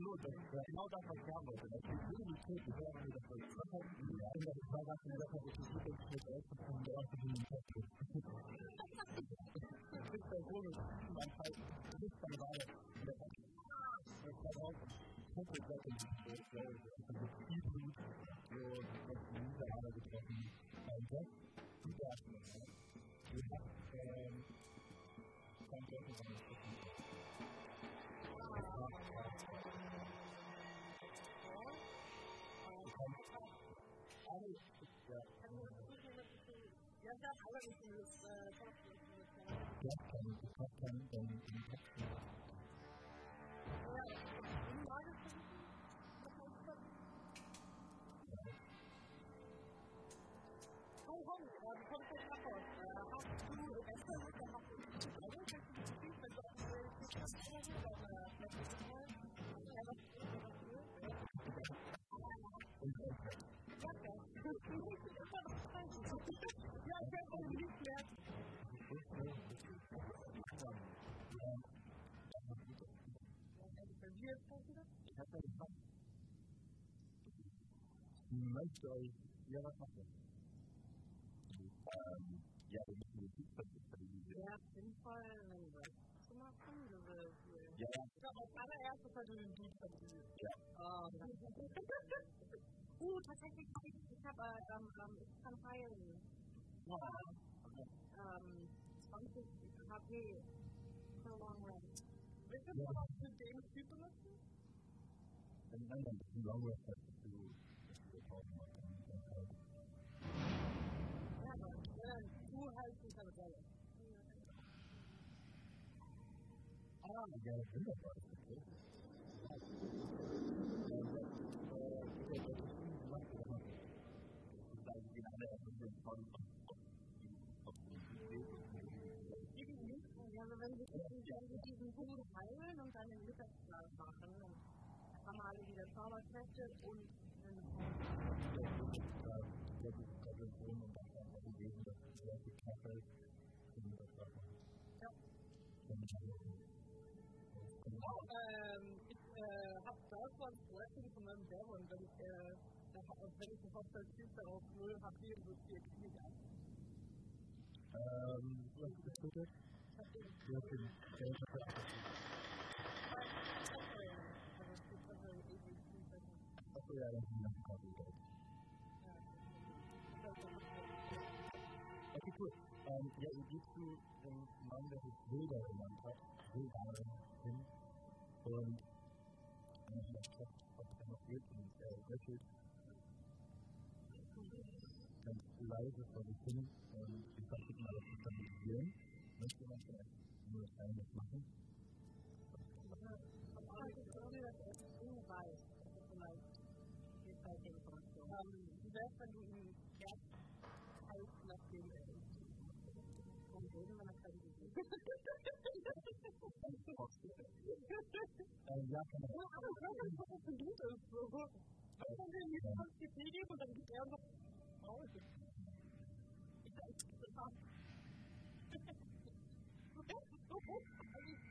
Absolut, das ist genau das, was ich haben wollte. Das ist wirklich gut, wir werden das heute treffen. Ich habe gesagt, dass wir das wirklich mit euch zu tun haben, dass wir das nicht Just come, just come, and, and, and, and, and, and, and, and, and, and, That's how you come. Most days, you're not happy. Um, yeah, we ik to repeat something oh oh Yeah, didn't find een anyway. Yeah. Ik heb Uh, tatsächlich, ich habe ähm, ähm, ich kann heilen. Wow. Ähm, 20 HP per long range. Willst du das auch people or Typen? and then you know what to do to problem like that. Ja, maar hoe houdt u van het bellen? Ah, ik heb het niet op Ja, aber wenn Sie diesen Boden heilen und dann im Mittag alle wieder Zauberkräfte und Auch, ähm, ich äh, habe Deutschland Wrestling von meinem und wenn ich, äh, wenn ich eine Hauptzeittyp darauf 0 HP 4 kriege ich an. Ähm, was ist das bitte? Ich hab den Du hast den Geld dafür Also es gibt also irgendwie Spielzeiten. Ist. Ja. Ich glaub, das ist halt- Okay, cool. Ähm, ja, wie gehst du dem Mann, der sich Wilder genannt hat, Wilder hin und wenn er fragt, ob er noch geht und er lächelt ganz leise vor sich hin und ich versuche mal das zu stabilisieren. Möchte man vielleicht nur das machen? Wär's, wenn du ihn erst heißt, nachdem er ist? Warum reden wir nach seinem Gesicht? Ähm, ja, kann man. Ja, aber ich weiß nicht, was das ein Blut ist. So. Ich kann dir nicht ganz GP geben und dann gibt er noch raus. Ich weiß nicht, was das was so ist klar, Kopf oder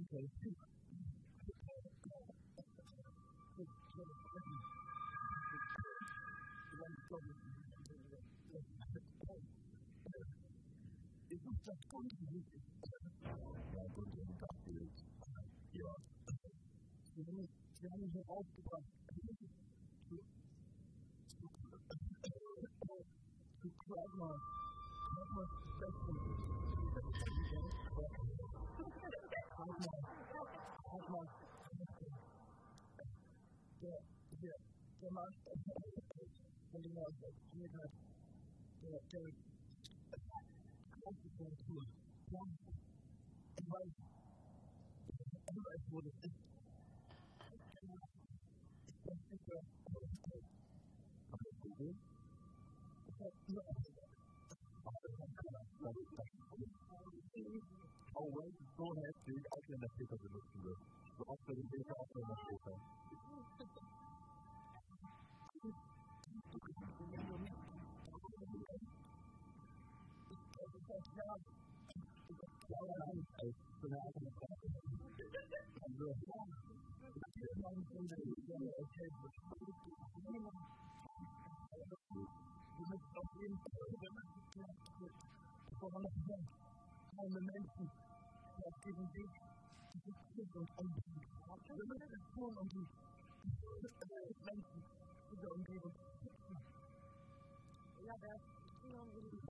okay, you. the most that Jesus that there is consequence to go ahead, dude. open the list of this. I'll put it the paper. Ja, dat. Ja.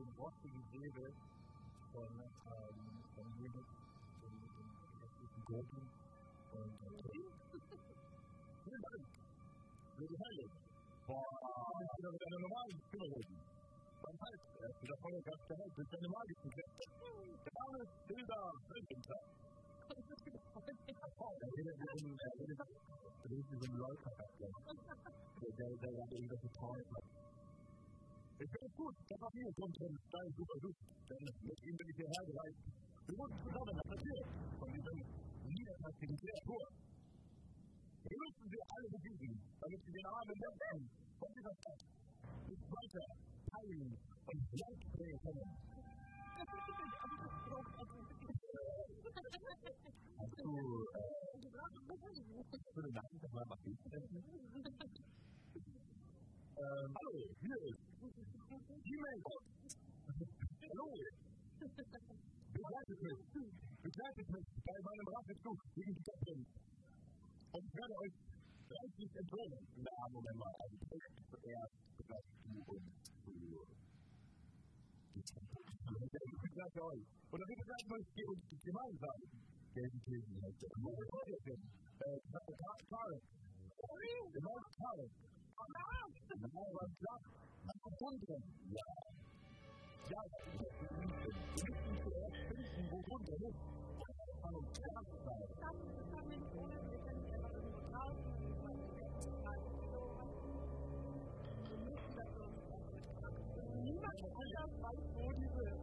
in what we deliver from um, from Europe to Gordon and Hur långt blir det här Vad är det en normal teologi? Man märker det, för det har jag ganska högt ut, en magisk intresse. Det här är Frida Frökenstrand. Det är som lagkapaciteten. Det är det jag vill ha betalt för. Es gut, dass auch ihr kommt und dein Buch versucht, denn mit ihm bin ich hierher gereist. Wir wurden zusammen attackiert von diesem niederträchtigen Kreatur. Wir müssen sie alle besiegen, damit sie den armen Menschen von dieser Stadt nicht weiter teilen und Leid bringen können. Hast du, äh, für den Namen noch mal was Ähm, hallo, hier ist G-Mail. Hallo. Begleitet mich, begleitet mich bei meinem Rachetzug gegen die Göttin. Und ich werde euch reichlich entlohnen. Na, Moment mal, also zuerst begleitet du uns zu begleite euch. Oder wir begleiten euch gemeinsam. Gelsenkirchen heißt der. Wo ist ihr denn? Äh, Karl. Genau, Karl. Ja, aber klar. a conclusion. Yeah. Yeah, that's the reason. The reason for that thing in the world is on a task side.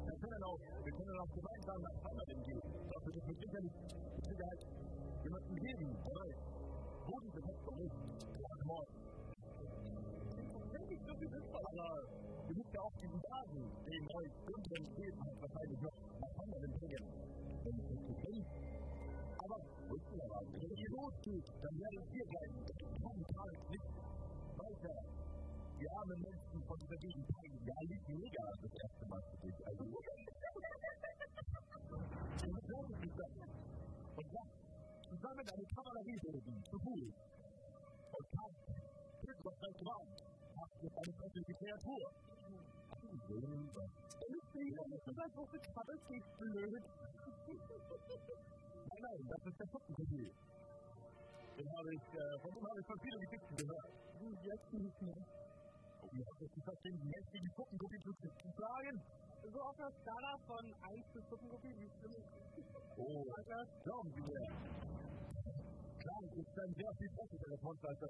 Wir können auch, wir können auch gemeinsam nach Kanada gehen. Dafür wird es sicherlich mit Sicherheit jemanden geben, der weiß, wo diese Texte ist. Guten Morgen. So sinnvoll. Aber ihr müsst ja auch diesen Wagen, den euch dunklen Städten hat wahrscheinlich noch nach es zu finden. Aber, wisst ihr was, wenn ihr losgeht, dann werdet ihr bleiben. Kein Tag nicht weiter die armen Menschen von dieser Gegend zeigen. Ja, liegt mega das erste Mal für dich. Also, und das lohnt sich dann. Und ja, zusammen eine Kavallerie bilden, zu Fuß. Und Kampf, Glück auf dein Gewalt, macht jetzt eine Kreatur. Der so weit hoch gekrabbelt, wie blöd. Nein, nein, das ist der Puppenkopie. Den habe ich, äh, von dem habe ich von vielen Geschichten gehört. Jetzt nicht mehr. Wie hat es geschafft, den mächtigen Puppenkopie zu schlagen? So auf einer Skala von 1 bis Suppenkopie, wie schlimm ist Oh, das? glauben Sie mir. Klar, ist ein sehr viel besseres Monster als der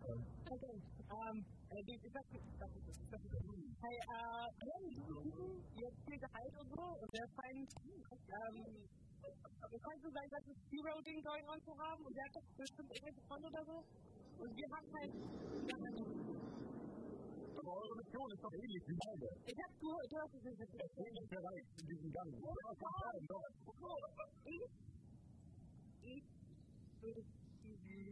okay. Um, äh, die- das ist- das das Hey, äh, jetzt viel Gehalt und so, und der scheint, ähm, es scheint so sein, dass es Zero-Ding going on zu haben, und der hat doch bestimmt irgendwelche Freunde oder so. Und wir haben halt, wir haben halt Aber eure Mission ist doch ähnlich wie meine. ich hab gehört, du hast es nicht Es fehlt nicht bereit in diesem Gang. Ich bin. Ich, ich würde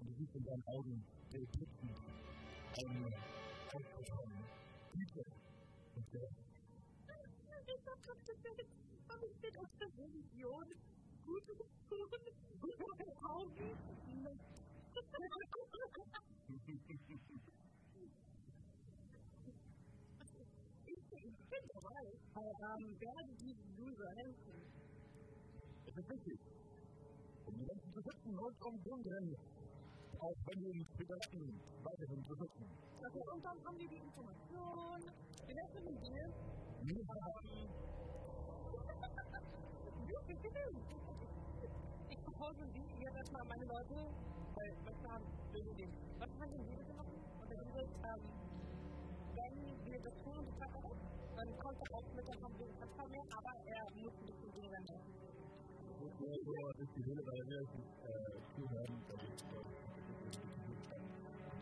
Und du siehst in seinen Augen, der Lichten. Eine ausgesprochene Güte. Und der Ich hab doch gesagt, aber ich bin aus der Religion. Gute Kulturen, gute Augen. Ich bin dabei. Ähm, werde diesen Loser helfen. Es ist wichtig. Um die Menschen zu schützen und um Grundrennen. Auch wenn wir uns verlassen, weiterhin zu schützen. Okay, und dann haben wir die Information. Wir werden mit dir. Wir haben Ich propose Sie, ihr seid mal meine Leute, weil was haben wir Was haben wir bitte noch? Und dann wird, ähm, wenn wir das tun und das auch, dann kommt er auch mit der Konversation mehr, aber er muss ein bisschen weniger mehr. so, so ist die Höhle, weil wir es zuhören. Das ist die einfach. Ich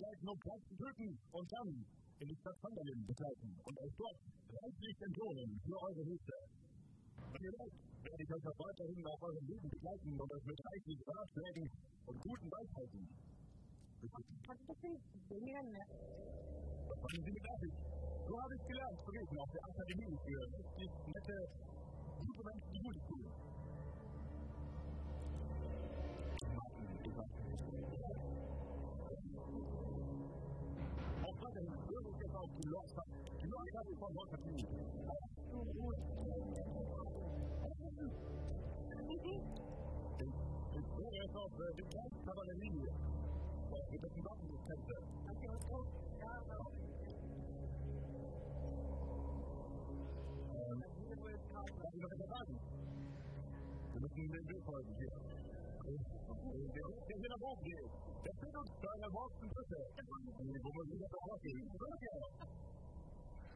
Ist ist ich rede und dann in die Stadt Vandalin begleiten und euch dort reichlich entlohnen für eure Hilfe. Wenn ihr wollt, werde ich euch auch weiterhin auf eurem Leben begleiten und euch mit reichlich Ratschlägen und guten Weisheiten. du singen? Das fanden Sie mit Absicht. So habe ich gelernt zu reden auf der Akademie für richtig nette, gute Menschen, die Gutes tun. Auch pas mal à la ligne.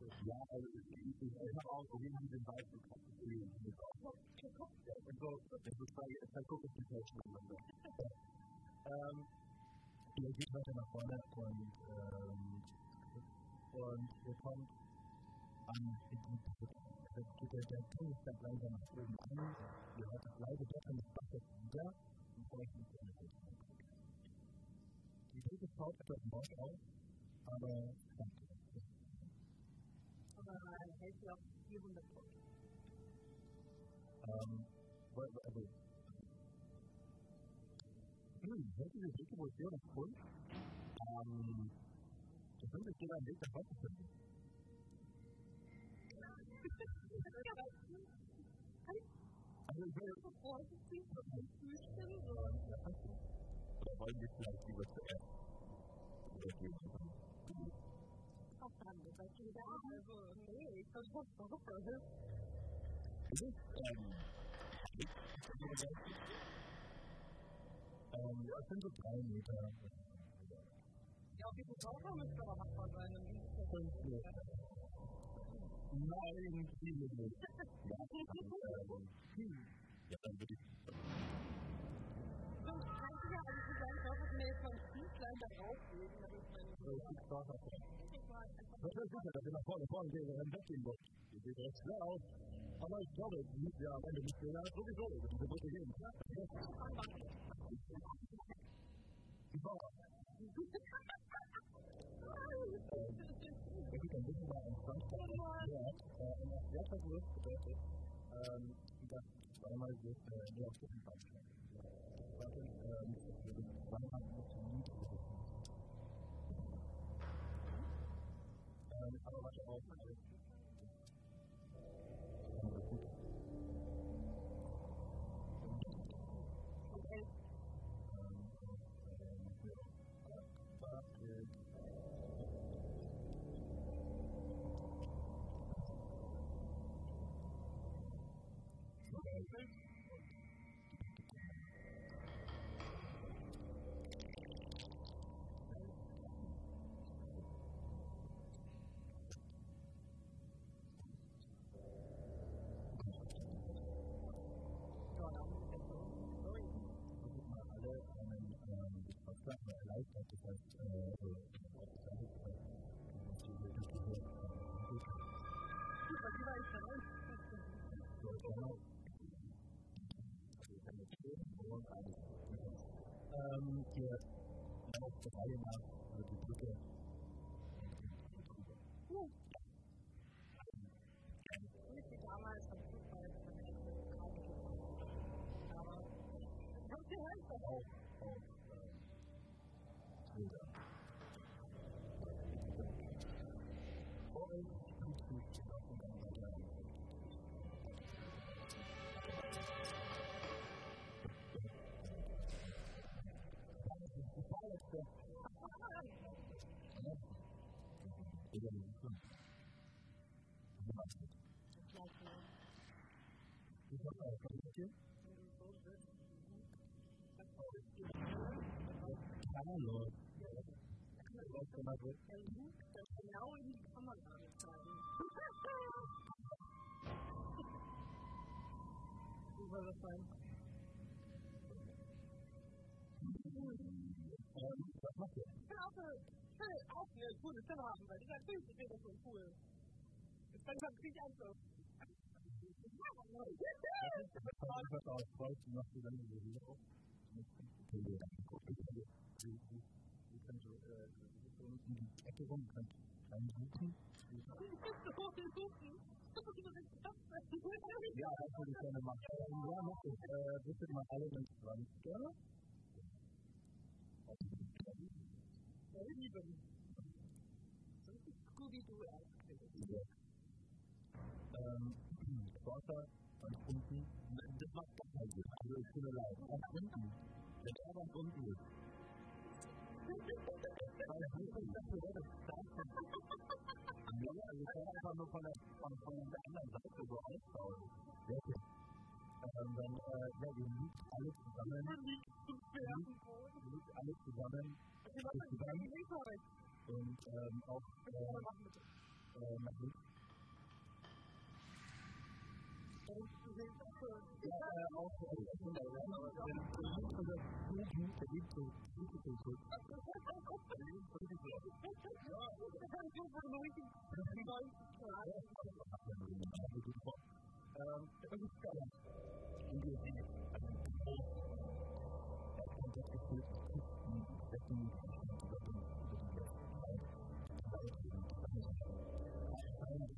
Ja, also ich, auch irgendwie den Vibe bekommen. Und so, das ist miteinander. Ähm, ihr geht weiter nach vorne und, ähm, und ihr kommt an das der, Tunnel steigt langsam nach oben an, ihr hört das leise Dörfern des Baches wieder und euch nicht mehr Die Brücke schaut etwas neu aus, aber danke. Er hält ja auch 400 Pfund. Ähm, also. Hm, hört ihr die Brücke, wo ich sehe, das Pfund? Ähm, da könnte jeder einen Weg nach Hause finden. Also ich und oder wollen wir vielleicht lieber zuerst auf der anderen Seite wieder. Also, nee, ich versuche es doch. Ist es, ähm, ja, es sind so drei Meter. Ja, auf jeden Fall müsste aber machbar sein. Es Fünf Meter. Nein, viele nicht. Ja, dann würde ich So, kann ich ja, also, ich sagen, ich mir jetzt mal ein Füßlein da drauflegen, ikke starter på. Men så synes jeg, at det er farlig for en del af den vægtindbund. Det er svært. Han har ikke gjort det nyt, jeg har vendt det. Jeg tror, vi så det. Det er godt igennem. Vi får det. Jeg synes, at det er en samtale. Ja, jeg tror, det er det. Das war mal so eine Aufstellung. Ich weiß nicht, wann man das and um, get help provided by the computer Also, 他的 Alfie 的，你看最直接的回复。Auch Stimme haben, weil dieser Film ist wieder das aus? Weißt du, machst du dann diese Video auf? Du kannst so, in die Ecke rum, kannst einen suchen. Ja, das würde ich gerne machen. Ja, mach ich. Bitte mal alle mit 20er. Ähm, Wasser und unten. Das macht gar keinen Sinn. Also, ich tut mir leid. Ganz unten. Der da ganz unten ist. Weil ich nicht das gehört, das. Nee, also ich kann einfach nur von der, von, von der anderen Seite so ausschauen. Ähm, dann, äh, ja, ihr liegt alles zusammen. Liegt alles zusammen. zusammen. Und, ähm, auch, äh, äh, Ja, auch von der Lernung.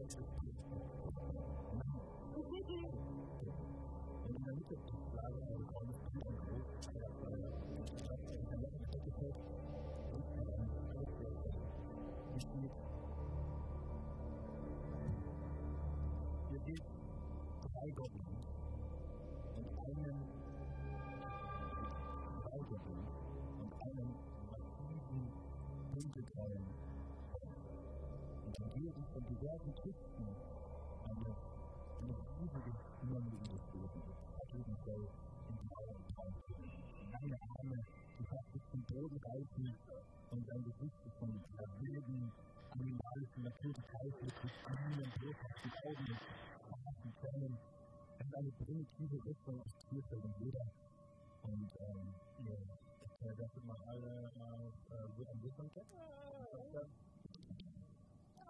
Thank you. Ist geil. Und drei einen weiteren und einen massiven dunkelgrauen und dann gehen von diversen Küsten eine, eine riesige Schlange überstoßen ist. Ebenfalls in grauen Traum. Lange Arme, die fast bis zum Boden reichen und ein Gesicht von wilden, animalischen Naturgezeiten mit grünen, boshaften Augen und schwarzen Zähnen. Ist eine primitive Rüstung aus Tierfällen Leder. Und ähm, ihr das immer alle äh, so ein bisschen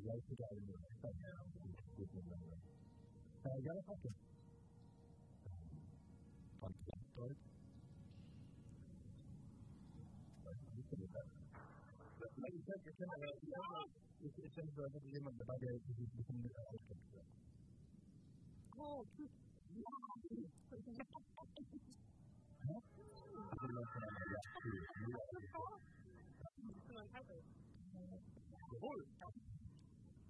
right to that in the right side now with the memory. And I got a fucking on the left side. Oh,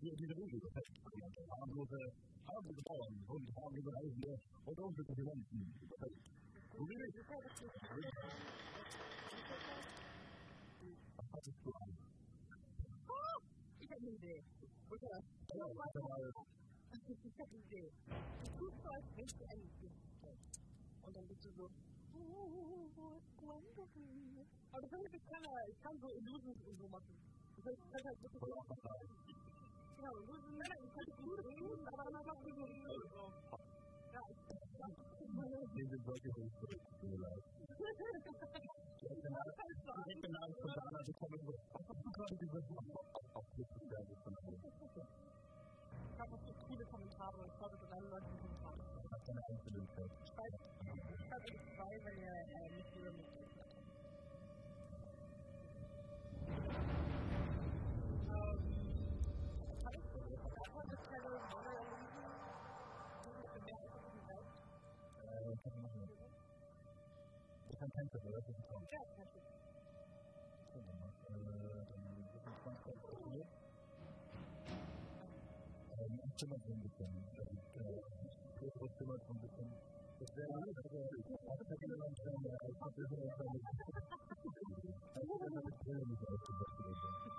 vida livet. Han borde, han borde vara en hund, han borde vara äldre och de borde bli vänner. Och vi vet Und dann bist du so, oh, wonderful. Aber das kann, ich kann so Illusionen und so machen. Das heißt, ich kann halt wirklich Auch da ist. Genau, Illusions, ich bin ein Spontaner, ich komme so. Von. Ich habe noch so viele Kommentare und ist eine Leute, die sind Einzelheit. Schreibt, schreibt zwei, wenn ihr äh, nicht über mich sometimes the word doesn't come. Yeah, that's it. instrument condition, instrument condition. If there are other people on film, I thought this was a I don't know if there is a investigation.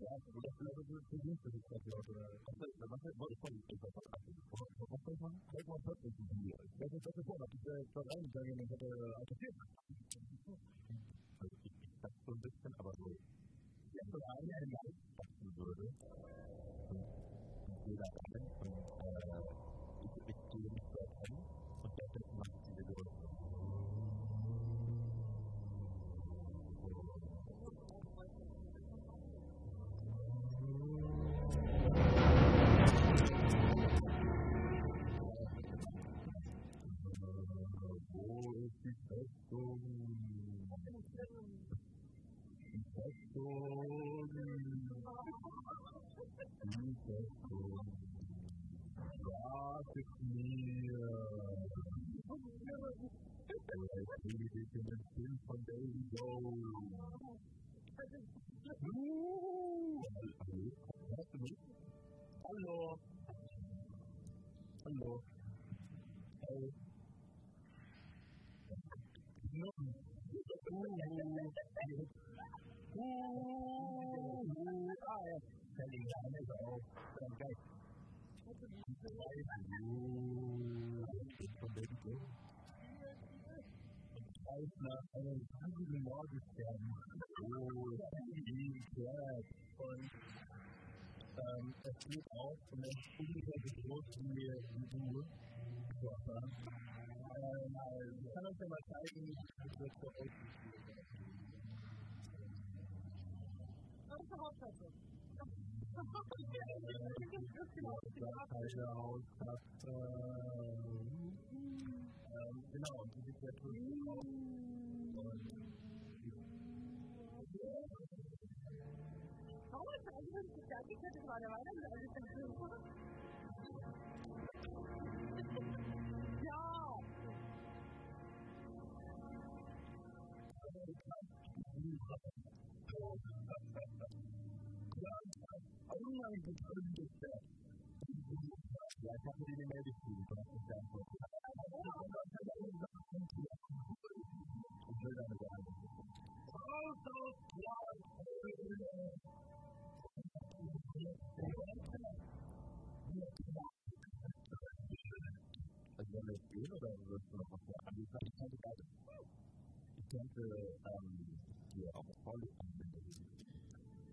我的现在都是最近是在标准，但是那个我的朋友在我我我非常，是但了这个做安全的那个安，是个，Hallo. Hallo. Hey. Wie du. Ähm, also, ich kann uns ja mal zeigen, wie das für euch gespielt wird. Das ist der Hauptsache. Das keine Hausstadt. Ähm, genau, die aus. Warum ist das eigentlich fertig? Ich hätte gerade weiter mit alles im Film. Otherwise, the person is dead. Yeah, I can't believe it made it to you, but it's that book. Also, God, Again, it's you know that was the I mean, that's kind of bad. It tends to, um, yeah, almost all the time.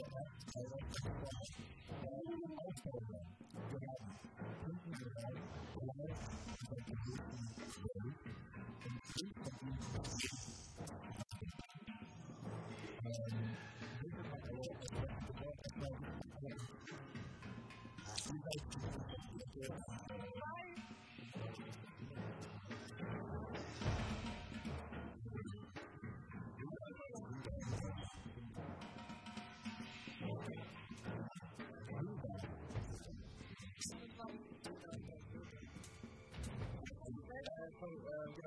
get up, I like to go out. Now you will also run. Get out. Think you get out. Go out. You like to do things very. And think something about you. Um, this is my goal. I like to go out. I like to go out. You guys can do something. point where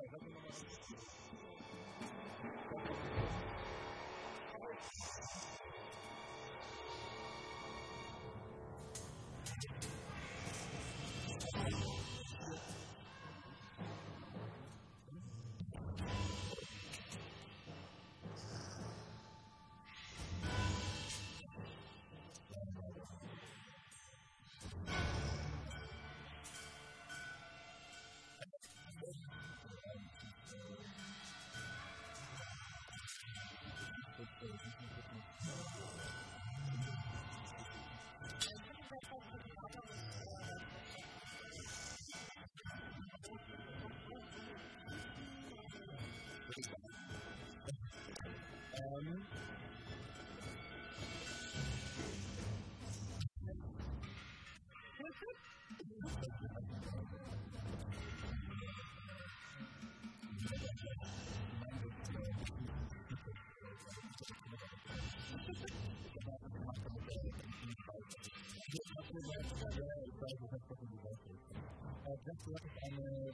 elements. Just look at the...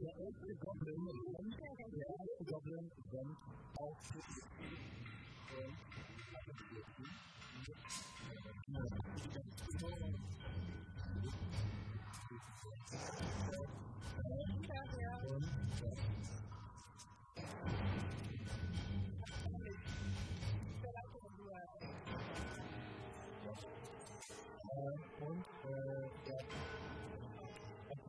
der erste Goblin rennt, der erste Goblin rennt auf Akustik und äh,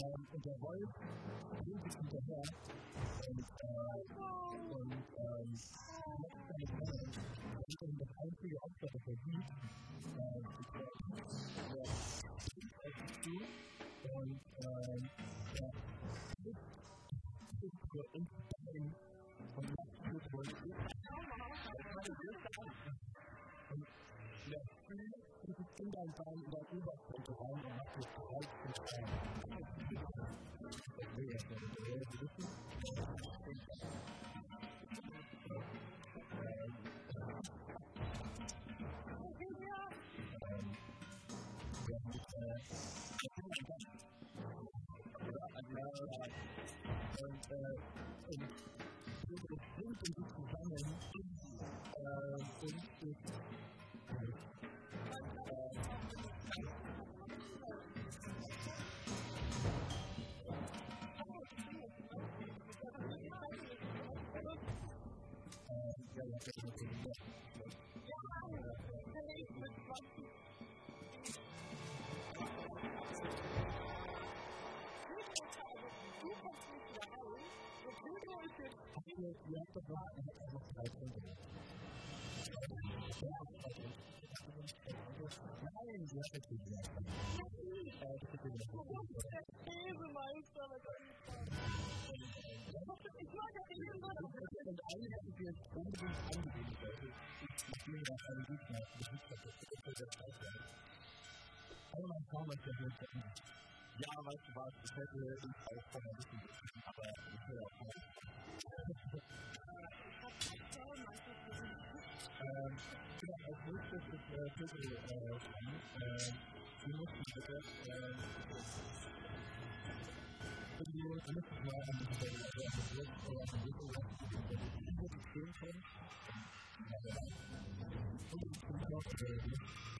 wollen und der Wolf bringt sich hinterher und, äh, und ähm, macht seine Kleine. Das ist das einzige Opfer, das er sieht. Äh, der springt auf ihn zu und ähm, er ist für uns dahin und macht mit Wolf. Und der fühlt sich in dein Bein in der Oberfläche rein und macht es breit und klein. und, äh, und das Und unsere Punkte zusammen sind Yeah, yeah, yeah. Bullshit. Ihr habt doch noch drei Punkte. Nein, du hast nicht gesagt. Der Käsemeister mit Ich mag das nicht immer. Und eigentlich hätte ich jetzt unbedingt angegeben sollte. Ich bin da keine Gegner. Das ist das Beste der Zeit. Aber man kann man ja nicht Ja, weißt du was, ich hätte ich auch vorher wissen müssen, aber ich will auch nicht. Ähm, ja, als nächstes ist äh, Vögel äh, dran. Sie müssen bitte äh, irgendwie mindestens mal an die Stelle, also an die Wurst oder an die Wurst, die Sie stehen können. Ja, ja. Und ich bin noch, äh,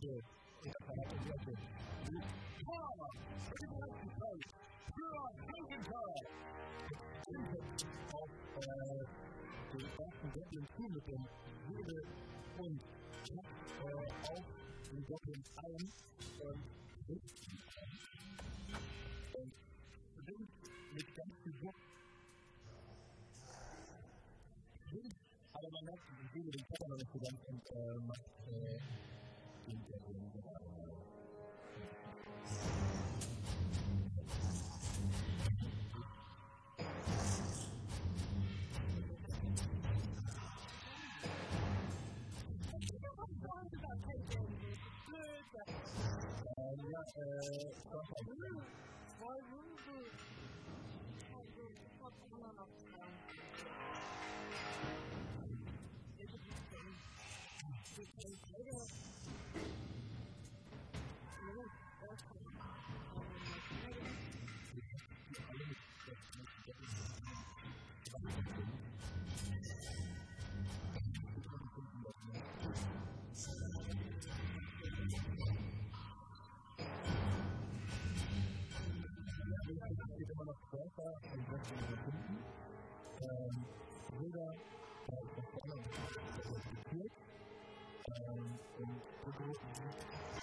können. Und überführen kann man überführen. Also, ein, nicht nochmal, nochmal. den ersten Goblin zu mit dem Würde und äh, auf den Goblin ein und sind mit ganz viel Druck sind, aber man merkt, die Seele den Körper noch nicht so ganz und macht Zwei Hunde. Also, ich hab immer noch zwei. Stärker und in Kunden. Ähm, Bilder, da ist das vorne geführt. Ähm, und so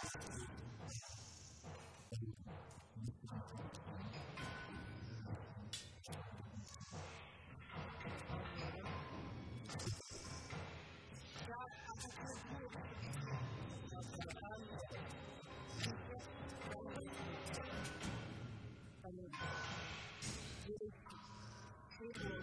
people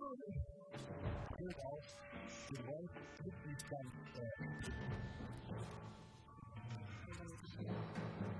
Thank you.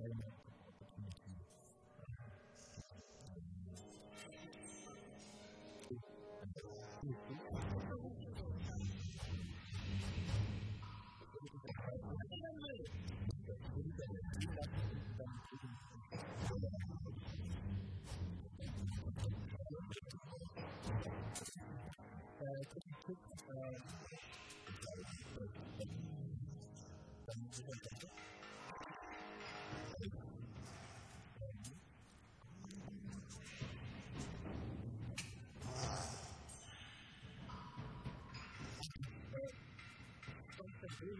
呃，呃，呃，呃。do.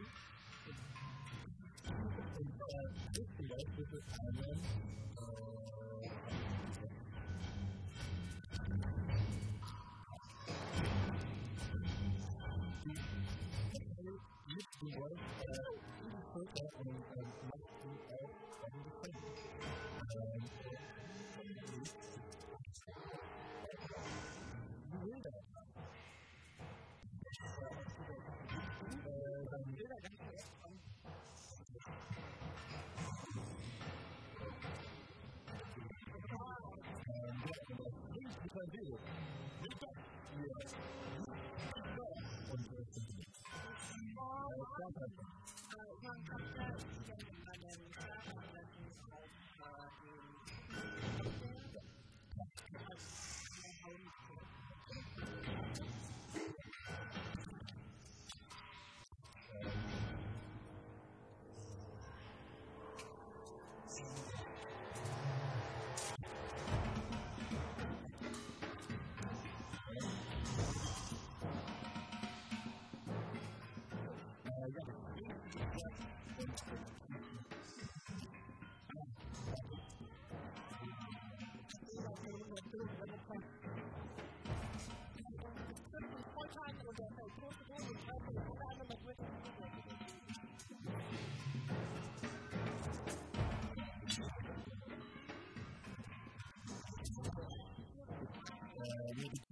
And so, this field, this and, and, and, 看这个，这个，这个，这个，这个。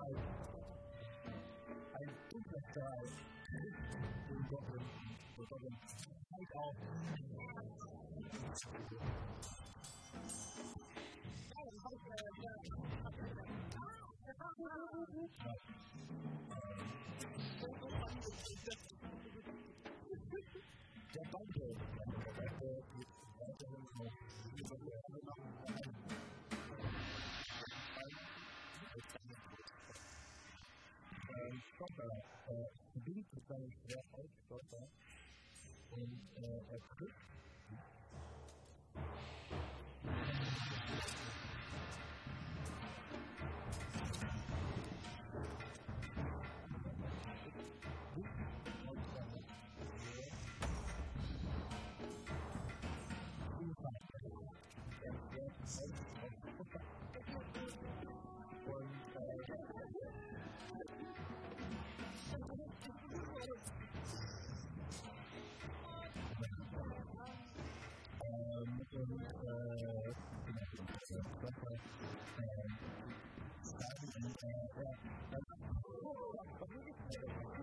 life. I think that uh, this will go to the take off. Get back. Körper bedingt sich seine Schwerheit, Körper, und äh. Thank you.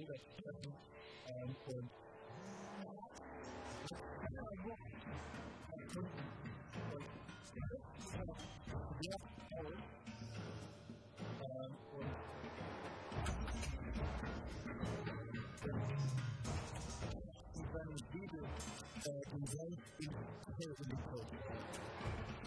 do that too. And um, Bibel äh, in Welt in Kirchen gefolgt.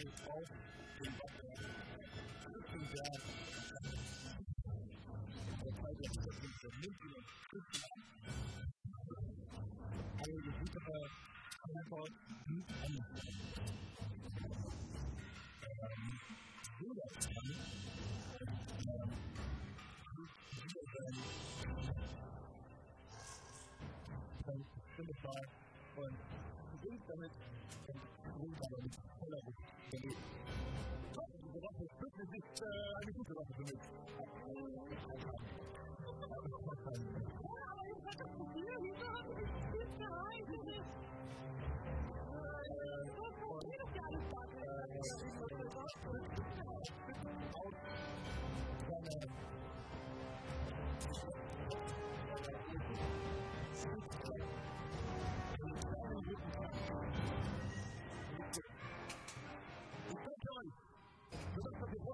Stopper, bedingt sich seinen Schwert als Stopper und äh, er trifft und seine Bibel äh, umsonst in Kirchen dann fall ich auf den Wasser. Und Vielen Dank. you.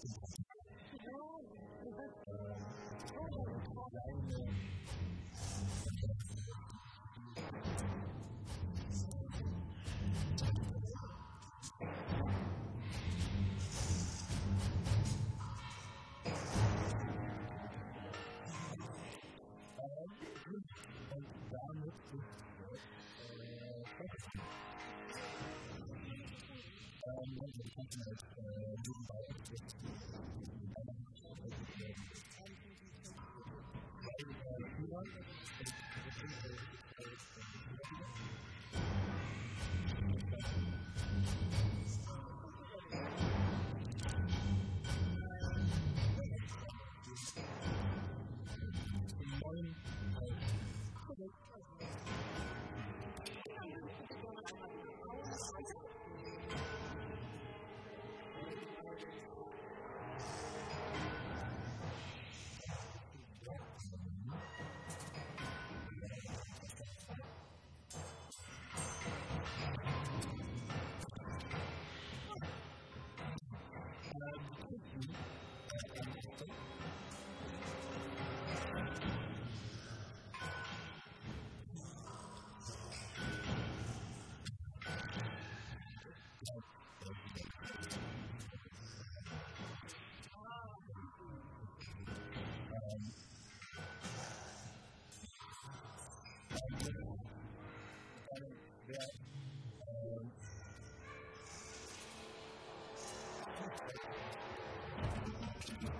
to Thank you. Thank you.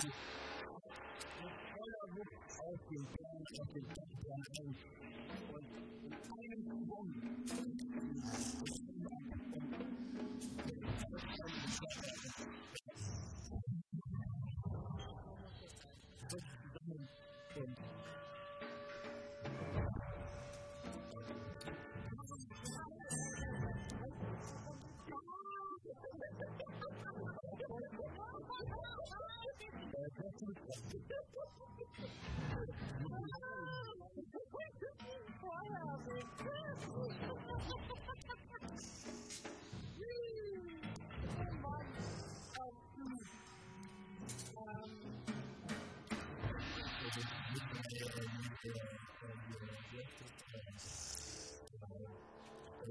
Thank you.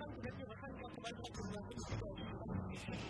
看这个，看这个，看这个，看这个，看这个，看这个，看这个，看这，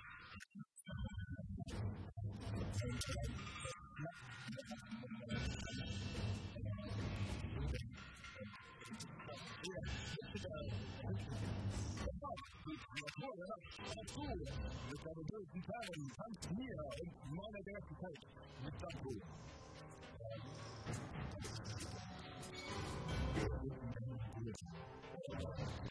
Partout mit seiner bösen Perlen tanzt mir und meiner ganzen Welt mit Shampoo. Thank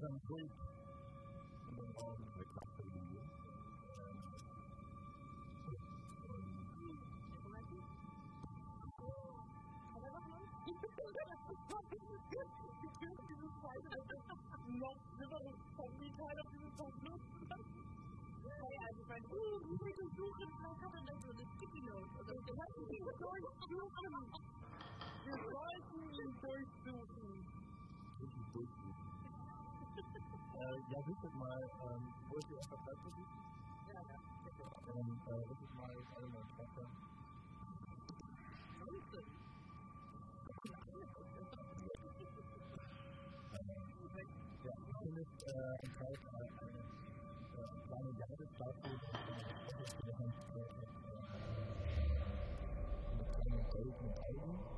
them great. And then all of the company and noch schlimmeres Kommentar auf diesem Problem. Naja, also ich meine, uh, wie viel Besuche vielleicht hat er denn so eine Sticky Note? Oder wir hatten diese durchsuchen. Wir sollten ihn durchsuchen. jij doet het, maar um, word je echt uit precies? Ja, ja. En uh, dat is maar helemaal trekken. Ja, ik vind het een tijd uit een kleine jaren tijd voor de mensen die met beiden.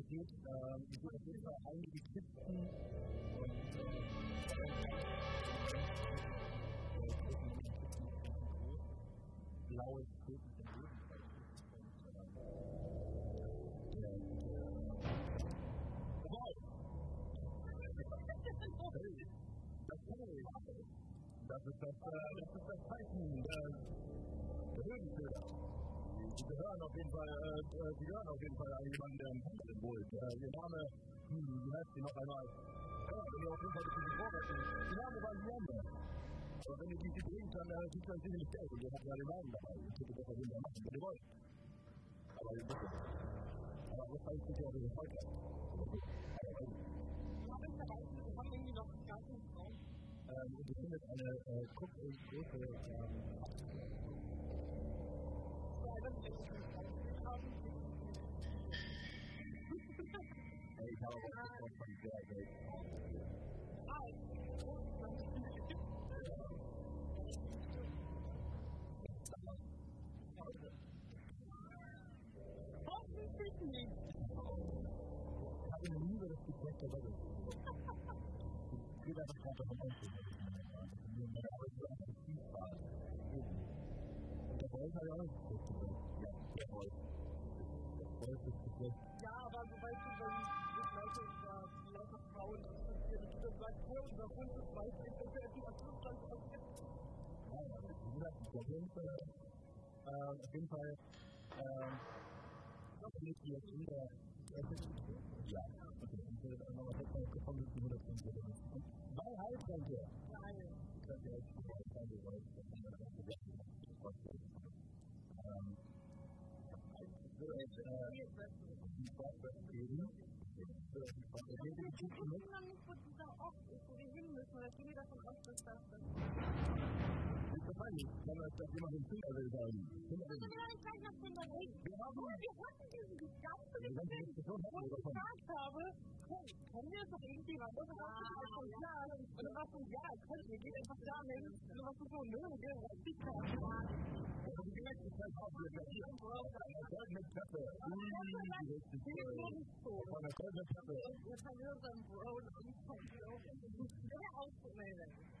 seht, ähm, ihr seht auf jeden Fall einige Kisten und blaues Töten im Leben. Das ist das, äh, das ist das Zeichen äh, der Höhenbilder. Die gehören auf jeden Fall, äh, äh, die gehören auf jeden Fall an jemanden, der einen Handel holt. Äh, ihr Name, hm, wie heißt die noch einmal? Ja, wenn ihr auf jeden Fall ein bisschen vorbereitet Die Name war Liander. Aber wenn ihr die sie bringt, dann äh, gibt es dann sicherlich Geld und ihr habt ja den Namen dabei. Ihr könnt das auf jeden Fall machen, wenn ihr wollt. Aber ihr es. Aber das heißt nicht, das irgendwie noch einen ganzen Raum. Ähm, und ihr findet eine äh, große, Good ever have a moment in your life. You never have a ceasefire. Welt Ich dass ich. Und ja auch nicht geworden. Ja, ist geflecht. Ja, aber so weißt du, wenn die Leute, ja, die Leute Frauen interessieren, die das sagt, oh, unser Hund ist weiß, ich denke, er ist was Russland passiert. Ja, wie gesagt, ich glaube, auf jeden Fall, ähm, auf jeden Fall, ähm, findet ihr jetzt in der ja, okay, dann wird es nochmal gekommen, dass die 105 oder was. Bei Heiltränke. Nein. könnt ihr euch die Heiltränke wollt, das ist eine mich, wo dieser Ort ist, wo wir Wahrscheinlich, weil er das jemandem zuhören soll. Wir haben wir hatten diesen Gedanken, den ich gesagt habe, hey, können wir das doch irgendwie was? Und dann war so, ja, und dann war so, ja, können wir, geht einfach dahin. Und dann war so, nö, wir haben das nicht gemacht. Und die nächste Zeit haben wir gleich hier. Eine goldene Treppe. Eine goldene Treppe. Wir verlieren unseren Brot und unseren Brot. Das ist sehr auszumelden.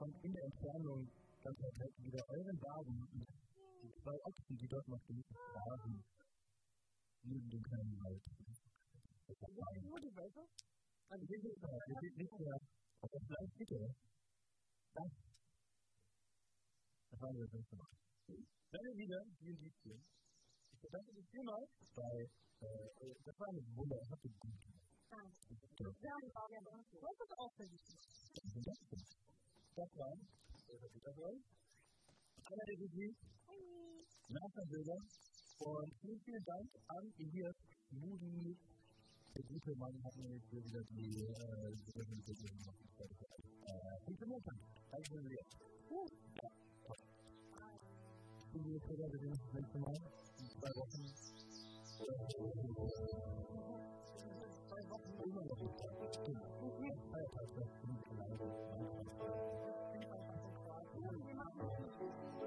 von in der Entfernung ganz weit weg wieder euren Wagen und die zwei Ochsen, die dort noch genug grasen, neben dem kleinen Wald. Nur die Wölfe? Also, wir sind da, wir sind nicht mehr auf der Fleischdicke. Das, das war das letzte Mal. Dann wieder die Indizien. Ich bedanke mich vielmals bei, äh, das war eine Wunder, das hat gut gemacht. Ja, die war ja bei uns. Das ist auch sehr wichtig. Das Step one is a delivery. Alle Regie, Nachbarbilder und vielen, vielen Dank an Elias Moody. Der gute Mann hat mir jetzt hier wieder die Delivery gemacht. Funktioniert dann. Danke sehr. Ich bin jetzt wieder gesehen, das letzte Mal. In zwei Wochen. Thank you.